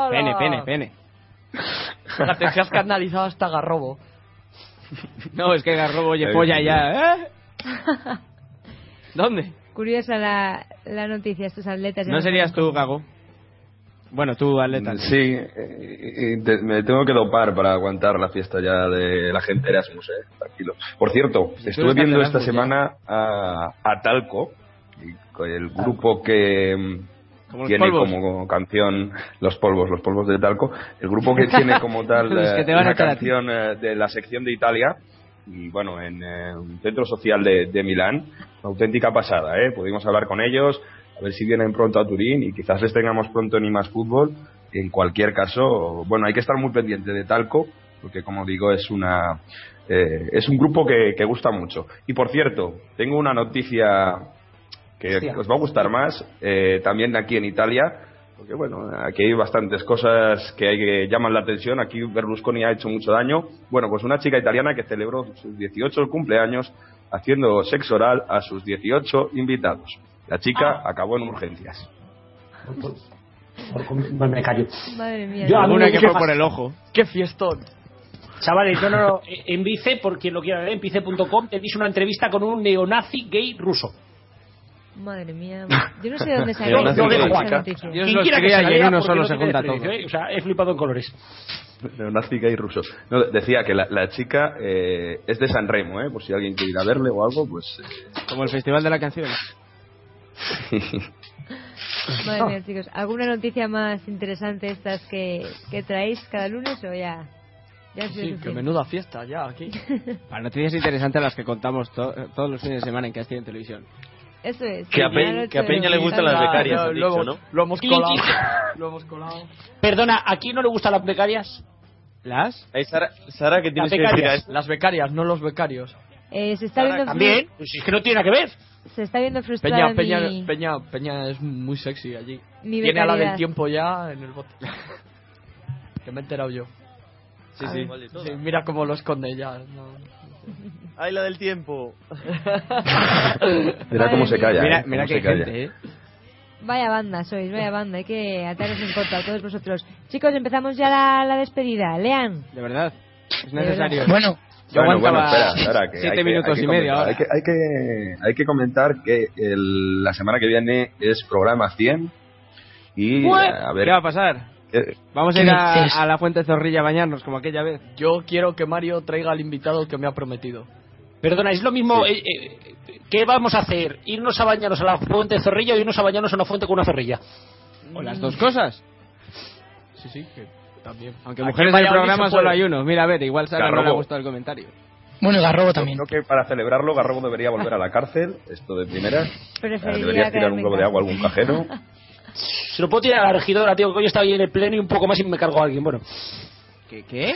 Pene, pene, pene. Fíjate, se has canalizado hasta Garrobo. No, es que Garrobo oye polla ya, ¿eh? ¿Dónde? Curiosa la, la noticia, estos atletas. ¿No serías tú, Gago? Bueno, tú, atleta. Sí, eh, y te- me tengo que dopar para aguantar la fiesta ya de la gente Erasmus, eh, tranquilo. Por cierto, Si estuve viendo esta Erasmus, semana a, a Talco, y con el grupo que mm, Como tiene polvos. como canción los polvos, los polvos de Talco, el grupo que tiene como tal eh, una canción eh, de la sección de Italia y bueno, en eh, un centro social de, de Milán, una auténtica pasada, ¿eh? Pudimos hablar con ellos, a ver si vienen pronto a Turín y quizás les tengamos pronto en IMAS Fútbol. En cualquier caso, bueno, hay que estar muy pendiente de Talco, porque como digo, es una eh, es un grupo que, que gusta mucho. Y por cierto, tengo una noticia que Hostia. os va a gustar más, eh, también aquí en Italia, porque bueno, aquí hay bastantes cosas que, hay que llaman la atención. Aquí Berlusconi ha hecho mucho daño. Bueno, pues una chica italiana que celebró sus 18 cumpleaños haciendo sexo oral a sus 18 invitados. La chica acabó en urgencias. No me callo. Madre mía. Yo, Alguna que fue por el ojo. ¡Qué fiestón! Chavales, no, no, no. En Vice, por quien lo quiera ver, en vice.com, tenéis una entrevista con un neonazi gay ruso. Madre mía. Yo no sé de dónde salió noticia. Dios Quien los quiera que cría y en uno solo no se junta todo. ¿eh? O sea, he flipado en colores. Neonazi gay ruso. No, decía que la, la chica eh, es de San Remo, ¿eh? por si alguien quiere ir a verle o algo, pues... Como el Festival de la Canción. eh, Madre mía, chicos. ¿Alguna noticia más interesante estas que, que traéis cada lunes o ya? Ya Sí, que menuda fiesta ya aquí. Para noticias interesantes las que contamos to- todos los fines de semana en Castilla en Televisión. Eso es. Que a lo he que a Peña le gustan las becarias, has lo, dicho, hemos, ¿no? lo hemos colado. Lo hemos colado. Perdona, ¿a quién no le gustan las becarias? ¿Las? Ahí, Sara, Sara, que tienes que decir a becarias. esto. Las becarias, no los becarios. Eh, se está Ahora, viendo También, pues si es que no tiene nada que ver. se está viendo frustrada Peña, Peña, mi, Peña, Peña es muy sexy allí. mi Tiene a la del tiempo ya en el bote. que me he enterado yo. Sí, A sí. Sí, mira cómo lo esconde ya. no. Ay, la del tiempo. Mira cómo se calla. Mira, ¿eh? mira Cómo que se hay calla. gente, ¿eh? Vaya banda sois, vaya banda. Hay que ataros en contra a todos vosotros. Chicos, empezamos ya la, la despedida. Lean. De verdad. Es necesario. verdad. Bueno, Yo Bueno, bueno, espera, espera, que siete hay que- minutos hay que y medio ahora. Hay que, hay, que, hay que comentar que el- la semana que viene es programa 100 y What? a ver ¿Qué va a pasar? Eh, Vamos a ¿Qué ir a, a la Fuente Zorrilla a bañarnos como aquella vez. Yo quiero que Mario traiga al invitado que me ha prometido. Perdona, es lo mismo. eh, eh, ¿Qué vamos a hacer? ¿Irnos a bañarnos a la fuente de zorrilla o irnos a bañarnos a una fuente con una zorrilla? O las dos cosas. Sí, sí, que también. Aunque mujeres en del programa solo hay uno. Mira, a ver, igual Sara no le ha gustado el comentario. bueno, y Garrobo también. creo que para celebrarlo Garrobo debería volver a la cárcel esto de primera Preferiría deberías tirar un globo de agua a algún cajero Se lo puedo tirar a la regidora, tío, que hoy estaba ahí en el pleno y un poco más y me cargo a alguien. Bueno, ¿Qué? ¿Qué?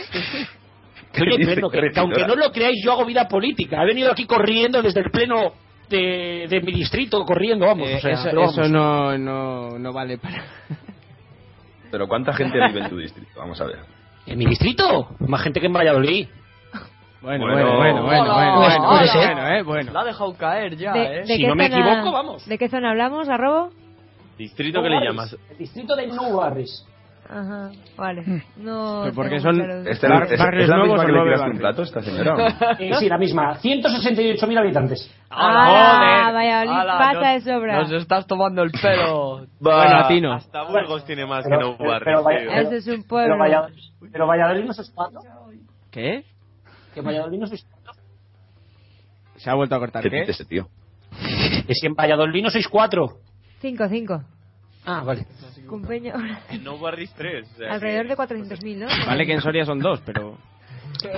pleno, que, ¿Qué que aunque no lo creáis, yo hago vida política. He venido aquí corriendo desde el pleno de, de mi distrito, corriendo, vamos. Eh, o sea, eso pero vamos. eso no, no, no vale para... pero cuánta gente vive en tu distrito vamos a ver ¿En mi distrito? Más gente que en Valladolid. Bueno, Bueno. bueno, bueno, bueno, bueno, ser. bueno, eh, bueno. La ha dejado caer ya, ¿De, ¿eh? de Si qué no me equivoco, vamos. ¿De qué zona hablamos, Garrobo? ¿Distrito que le llamas? El distrito de Nou Barris. Ajá, vale. No Pero porque son-. ¿Este Bar- es, es barrios la misma que le tiraste un plato esta señora no? Eh, sí, la misma. 168.000 habitantes. ¡Ah, Valladolid Ala, pasa nos- de sobra! Nos estás tomando el pelo. Bueno, a ti no. Hasta Burgos tiene más Pero- que no tío. Ese es un pueblo. Pero Valladolid, pero Valladolid no sois cuatro. ¿Qué? Que Valladolid no sois cuatro. Se ha vuelto a cortar, ¿Qué ¿qué? dice ese tío? Que si en Valladolid no sois cuatro. Cinco, cinco. Ah, vale. En No Barris 3. o sea, Alrededor de 400.000, ¿no? Vale que en Soria son dos, pero...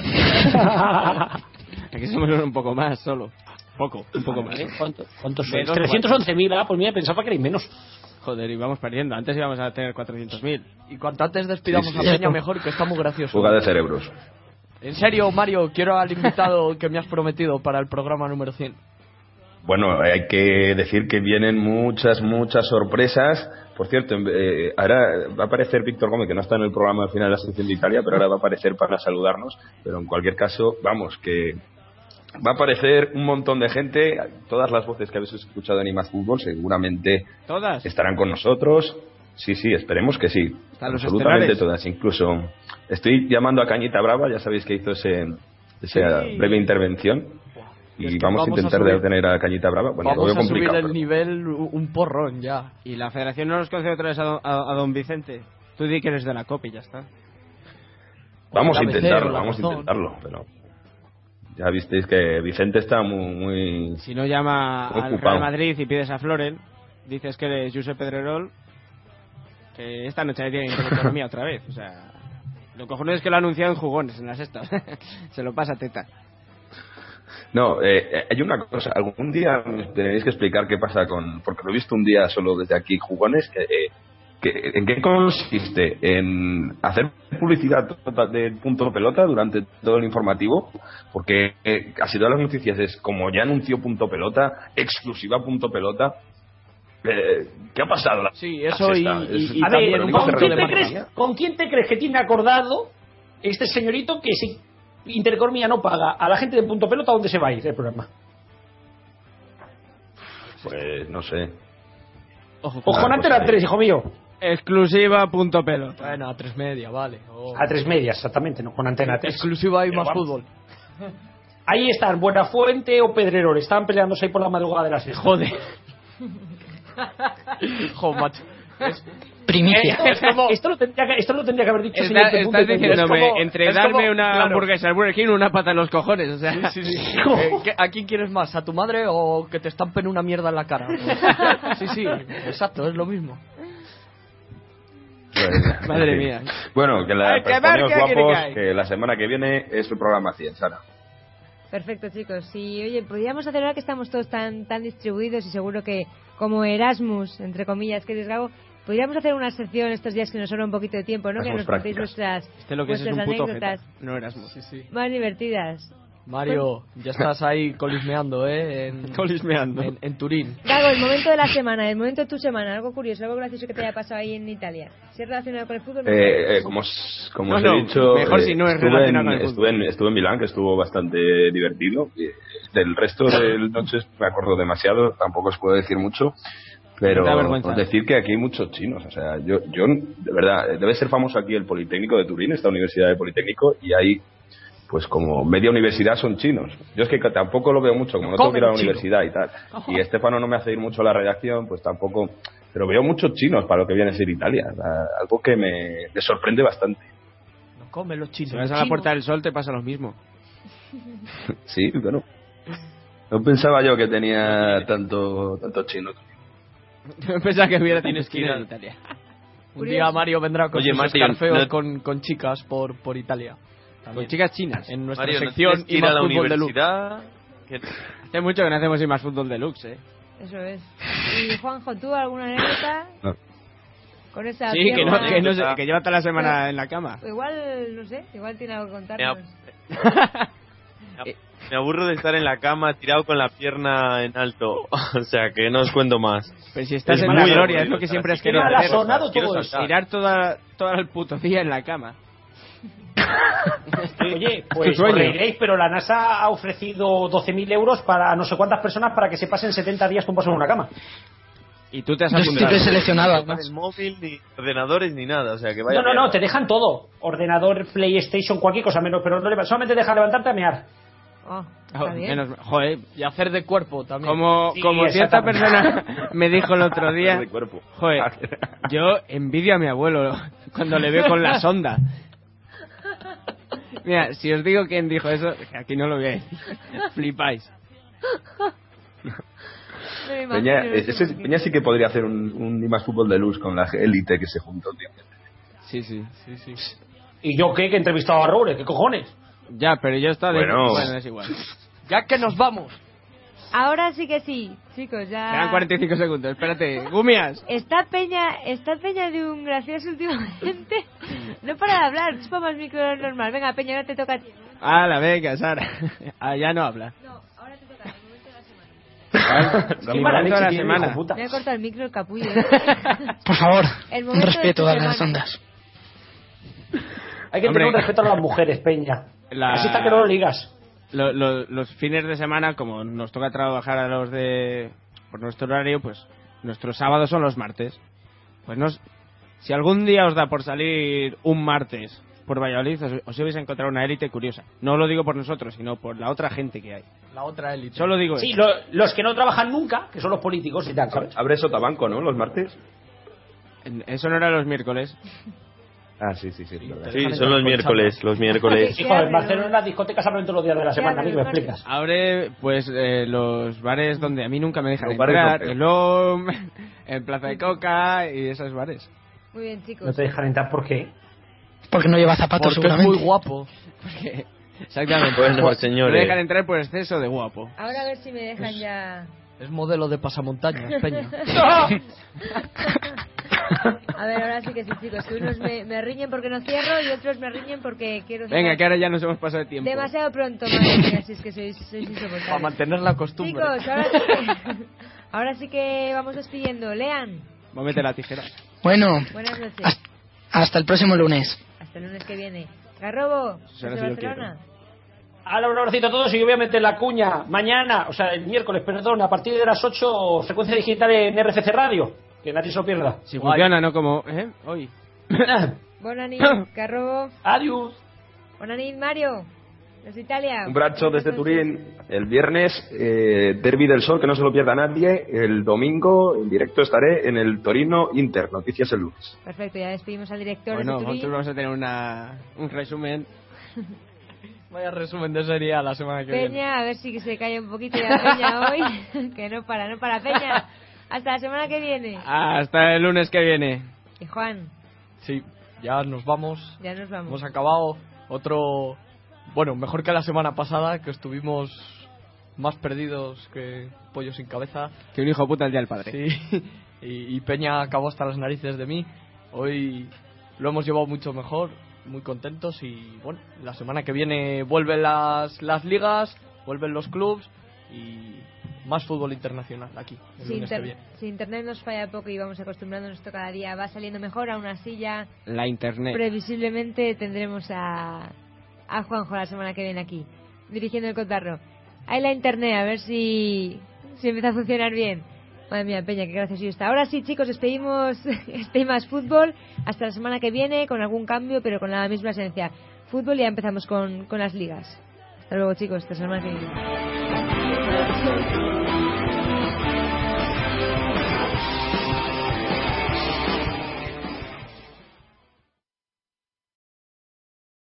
Aquí somos un poco más solo. Poco, un poco más. ¿Eh? ¿Cuánto- ¿Cuántos dos, 311.000, ah, pues mira, pensaba que erais menos. Joder, y vamos perdiendo. Antes íbamos a tener 400.000. Y cuanto antes despidamos Sí, a. Peña, mejor, que está muy gracioso. fuga de cerebros En serio, Mario, quiero al invitado que me has prometido para el programa número 100. Bueno, hay que decir que vienen muchas, muchas sorpresas. Por cierto, eh, ahora va a aparecer Víctor Gómez, que no está en el programa al final de la sección de Italia, pero ahora va a aparecer para saludarnos. Pero en cualquier caso, vamos, que, va a aparecer un montón de gente. Todas las voces que habéis escuchado en Imas Fútbol seguramente Todas. estarán con nosotros. Sí, sí, esperemos que sí. Absolutamente estelares. todas. Incluso estoy llamando a Cañita Brava, ya sabéis que hizo ese, esa Sí. breve intervención. Y Es que vamos, vamos a a intentar subir- de tener a Cañita Brava. Bueno, lo Vamos veo a subir el nivel un porrón ya. Y la federación no nos concede otra vez a don, a- a don Vicente. Tú di que eres de la COP y ya está. Vamos a intentarlo, vamos a intentarlo, pero ya visteis que Vicente está muy, muy Si no llama al. Real Madrid y pides a Floren, dices que eres Josep Pedrerol, que esta noche tiene intereconomía otra vez. O sea, lo cojones es que lo ha anunciado en jugones, en las estas. Se lo pasa a teta. No, eh, eh, hay una cosa. Algún día tenéis que explicar qué pasa con. Porque lo he visto un día solo desde aquí, jugones. Que, eh, que- ¿En qué consiste? ¿En hacer publicidad de punto pelota durante todo el informativo? Porque eh, casi todas las noticias es como ya anunció punto pelota, exclusiva punto pelota. Eh, ¿Qué ha pasado? Sí, eso y- Es- y A ver, ¿con quién, te crees, ¿con quién te crees que tiene acordado este señorito que si Intereconomía no paga a la gente de Punto Pelota, ¿dónde se va a ir el programa? Pues no sé. Ojo, Pues con Antena pues, 3, hijo mío. Exclusiva punto pelo. Bueno, a tres media, vale. Oh. A tres medias, exactamente, no con Antena 3. Exclusiva y Pero más vamos. fútbol. Ahí están, Buenafuente o Pedrerol. Estaban peleándose ahí por la madrugada de las seis. Joder. Joder, macho. Es- Primicia. Es como- esto, lo tendría que, esto lo tendría que haber dicho Está- estás Punto. diciéndome Es como- entre es darme como- una claro. hamburguesa al Burger King o una pata en los cojones. O sea, Sí, sí, sí. Eh, ¿qué- ¿A quién quieres más? ¿A tu madre o que te estampen una mierda en la cara? Sí, sí, exacto, es lo mismo. Pues, Madre mía. Bueno, que la que que guapos, cae. que la semana que viene es su programa 100, Sara. Perfecto, chicos. Y oye, podríamos hacer ahora que estamos todos tan tan distribuidos y seguro que como Erasmus, entre comillas, que eres Gabo, podríamos hacer una sección estos días que nos sobra un poquito de tiempo, ¿no? que nos contéis vuestras, Este lo que es es vuestras un puto anécdotas jeta. No Erasmus. Sí, sí. más divertidas. Mario, ya estás ahí colismeando, ¿eh? En, Colismeando. En, en Turín. Gago, el momento de la semana, el momento de tu semana, algo curioso, algo gracioso que te haya pasado ahí en Italia. Si es relacionado con el fútbol. Eh, eh, como os, como No, os no, he dicho, mejor eh, si no es estuve, relacionado en, con el estuve, en, estuve en Milán, que estuvo bastante divertido. Eh, Del resto de noches me acuerdo demasiado, tampoco os puedo decir mucho. Pero os decir que aquí hay muchos chinos. O sea, yo, yo, de verdad, debe ser famoso aquí el Politécnico de Turín, esta universidad de Politécnico, y hay, pues como media universidad son chinos. Yo es que tampoco lo veo mucho, como no tengo que ir a la chino. universidad y tal. Y Estefano no me hace ir mucho a la redacción, pues tampoco. Pero veo muchos chinos para lo que viene a ser Italia. O sea, algo que me, me sorprende bastante. No comen los chinos. Si vas a la Puerta del Sol te pasa lo mismo. Sí, bueno. No pensaba yo que tenía tanto, tanto chino. Pensaba que hubiera tienes que ir esquina. a Italia. Un día Mario vendrá con Oye, sus Mario, escarfeos no- con, con chicas por, por Italia. Con chicas chinas. En nuestra Mario, ¿no sección que y ir a más la fútbol de luz. universidad? Que- Hace mucho que no hacemos ir más fútbol deluxe, ¿eh? Eso es. Y Juanjo, ¿tú alguna anécdota? No. Con esa Sí, que no, que, no se- que lleva toda la semana en la cama. Igual, no sé, igual tiene algo que Me, contarnos. Ab- me aburro de estar en la cama tirado con la pierna en alto. o sea, que no os cuento más. Pues si estás Es en muy la gloria, aburrido es lo que siempre has querido hacer. Tirar toda, todo el puto día en la cama. Oye, pues reiréis, pero la NASA ha ofrecido 12.000 euros para no sé cuántas personas para que se pasen 70 días tumbados en una cama. Y tú te has Yo estoy apuntado. preseleccionado, No además. el móvil, ni ordenadores, ni nada. O sea, que vaya No, no, no, te dejan todo. Ordenador, PlayStation, cualquier cosa menos, pero no le- solamente deja levantarte a mear. Oh, está bien. menos- joder, Y hacer de cuerpo también. como, Sí, como cierta persona me dijo el otro día, de cuerpo. joder, yo envidio a mi abuelo cuando le veo con la sonda. Mira, si os digo quién dijo eso, aquí no lo voy a decir. Flipáis. Peña, no ese-. Peña sí que podría hacer un, un más fútbol de luz con la élite que se juntó. tío. Sí, sí, sí, sí. ¿Y yo qué? Que he entrevistado a Roure, ¿qué cojones? Ya, pero yo estaba de... Bueno. bueno, es igual. Ya que nos vamos. Ahora sí que sí, chicos, ya... Quedan 45 segundos, espérate. Gumias. Está Peña, está Peña de un gracioso últimamente. No para de hablar, chupa más micro de normal. Venga, Peña, ahora te toca a ti. Ah, la venga, Sara. Ah, ya no habla. No, ahora te toca, el momento de la semana. Mala momento de la semana. Me he cortado el micro el capullo. Por favor, El un de respeto tu a las ondas. Hay que Hombre. tener un respeto a las mujeres, Peña. La- Así está que no lo ligas. lo- lo- los fines de semana, como nos toca trabajar a los de por nuestro horario, pues nuestros sábados son los martes. Pues nos, si algún día os da por salir un martes por Valladolid, os, os vais a encontrar una élite curiosa. No lo digo por nosotros, sino por la otra gente que hay. La otra élite. Solo digo Sí, lo- los que no trabajan nunca, que son los políticos y tal, ¿sabes? Abre Sotabanco, ¿no? Los martes. Eso no era los miércoles. Ah, sí, sí, sí. es. Sí, son los miércoles, los miércoles. Hijo, en Barcelona las discotecas abren todos los días de la semana, ¿a mí me explicas? Abre, pues, eh, los bares donde a mí nunca me dejan Los entrar. El OM, en Plaza de Coca y esos bares. Muy bien, chicos. No te dejan entrar, ¿por qué? Porque no lleva zapatos, Porque es seguramente. muy guapo. Porque- exactamente. Bueno, Pues, señores. Me dejan entrar por exceso de guapo. Ahora a ver si me dejan ya. Es modelo de pasamontañas, Peña. A ver, ahora sí que sí, chicos. Que unos me, me riñen porque no cierro y otros me riñen porque quiero cerrar. Venga, que ahora ya nos hemos pasado de tiempo. Demasiado pronto, madre mía, si es que sois, sois Para insoportables. mantener la costumbre. Chicos, ahora sí, que, ahora sí que vamos despidiendo. Lean, Móvete la tijera. Bueno, buenas noches. hasta, hasta el próximo lunes. Hasta el lunes que viene. Garrobo, desde si Barcelona. Ahora un abracito a todos y yo voy a meter la cuña mañana, o sea, el miércoles, perdón, a partir de las 8, frecuencia digital en RFC Radio. Que nadie se lo pierda. Si funciona, no como... ¿eh? Hoy. Bonanit, Garrobo. Adiós. Bonanit, Mario. Desde Italia. Un brazo desde Turín. El viernes, eh, Derby del Sol, que no se lo pierda nadie. El domingo, en directo, estaré en el Torino Inter. Noticias el lunes. Perfecto, ya despedimos al director Bueno, de Turín. nosotros vamos a tener una, un resumen. Vaya resumen de serie a la semana que viene. Peña, a ver si se cae un poquito ya Peña hoy. que no para, no para Peña. Hasta la semana que viene. Hasta el lunes que viene. Y Juan, Sí, ya nos vamos. ya nos vamos. Hemos acabado otro... Bueno, mejor que la semana pasada, que estuvimos más perdidos que pollo sin cabeza. Que un hijo puta el día del padre. Sí, y, y Peña acabó hasta las narices de mí. Hoy lo hemos llevado mucho mejor, muy contentos y bueno, la semana que viene vuelven las, las ligas, vuelven los clubs y más fútbol internacional aquí, el Si, lunes que inter- viene. si internet nos falla poco y vamos acostumbrándonos esto cada día, va saliendo mejor, aún así ya La internet. previsiblemente tendremos a, a Juanjo la semana que viene aquí, dirigiendo el cotarro. Ahí la internet, a ver si, si empieza a funcionar bien. Madre mía, Peña, qué gracioso está. Ahora sí, chicos, despedimos este más fútbol hasta la semana que viene con algún cambio, pero con la misma esencia. Fútbol y ya empezamos con, con las ligas. Hasta luego, chicos, hasta la semana que viene. Thank you.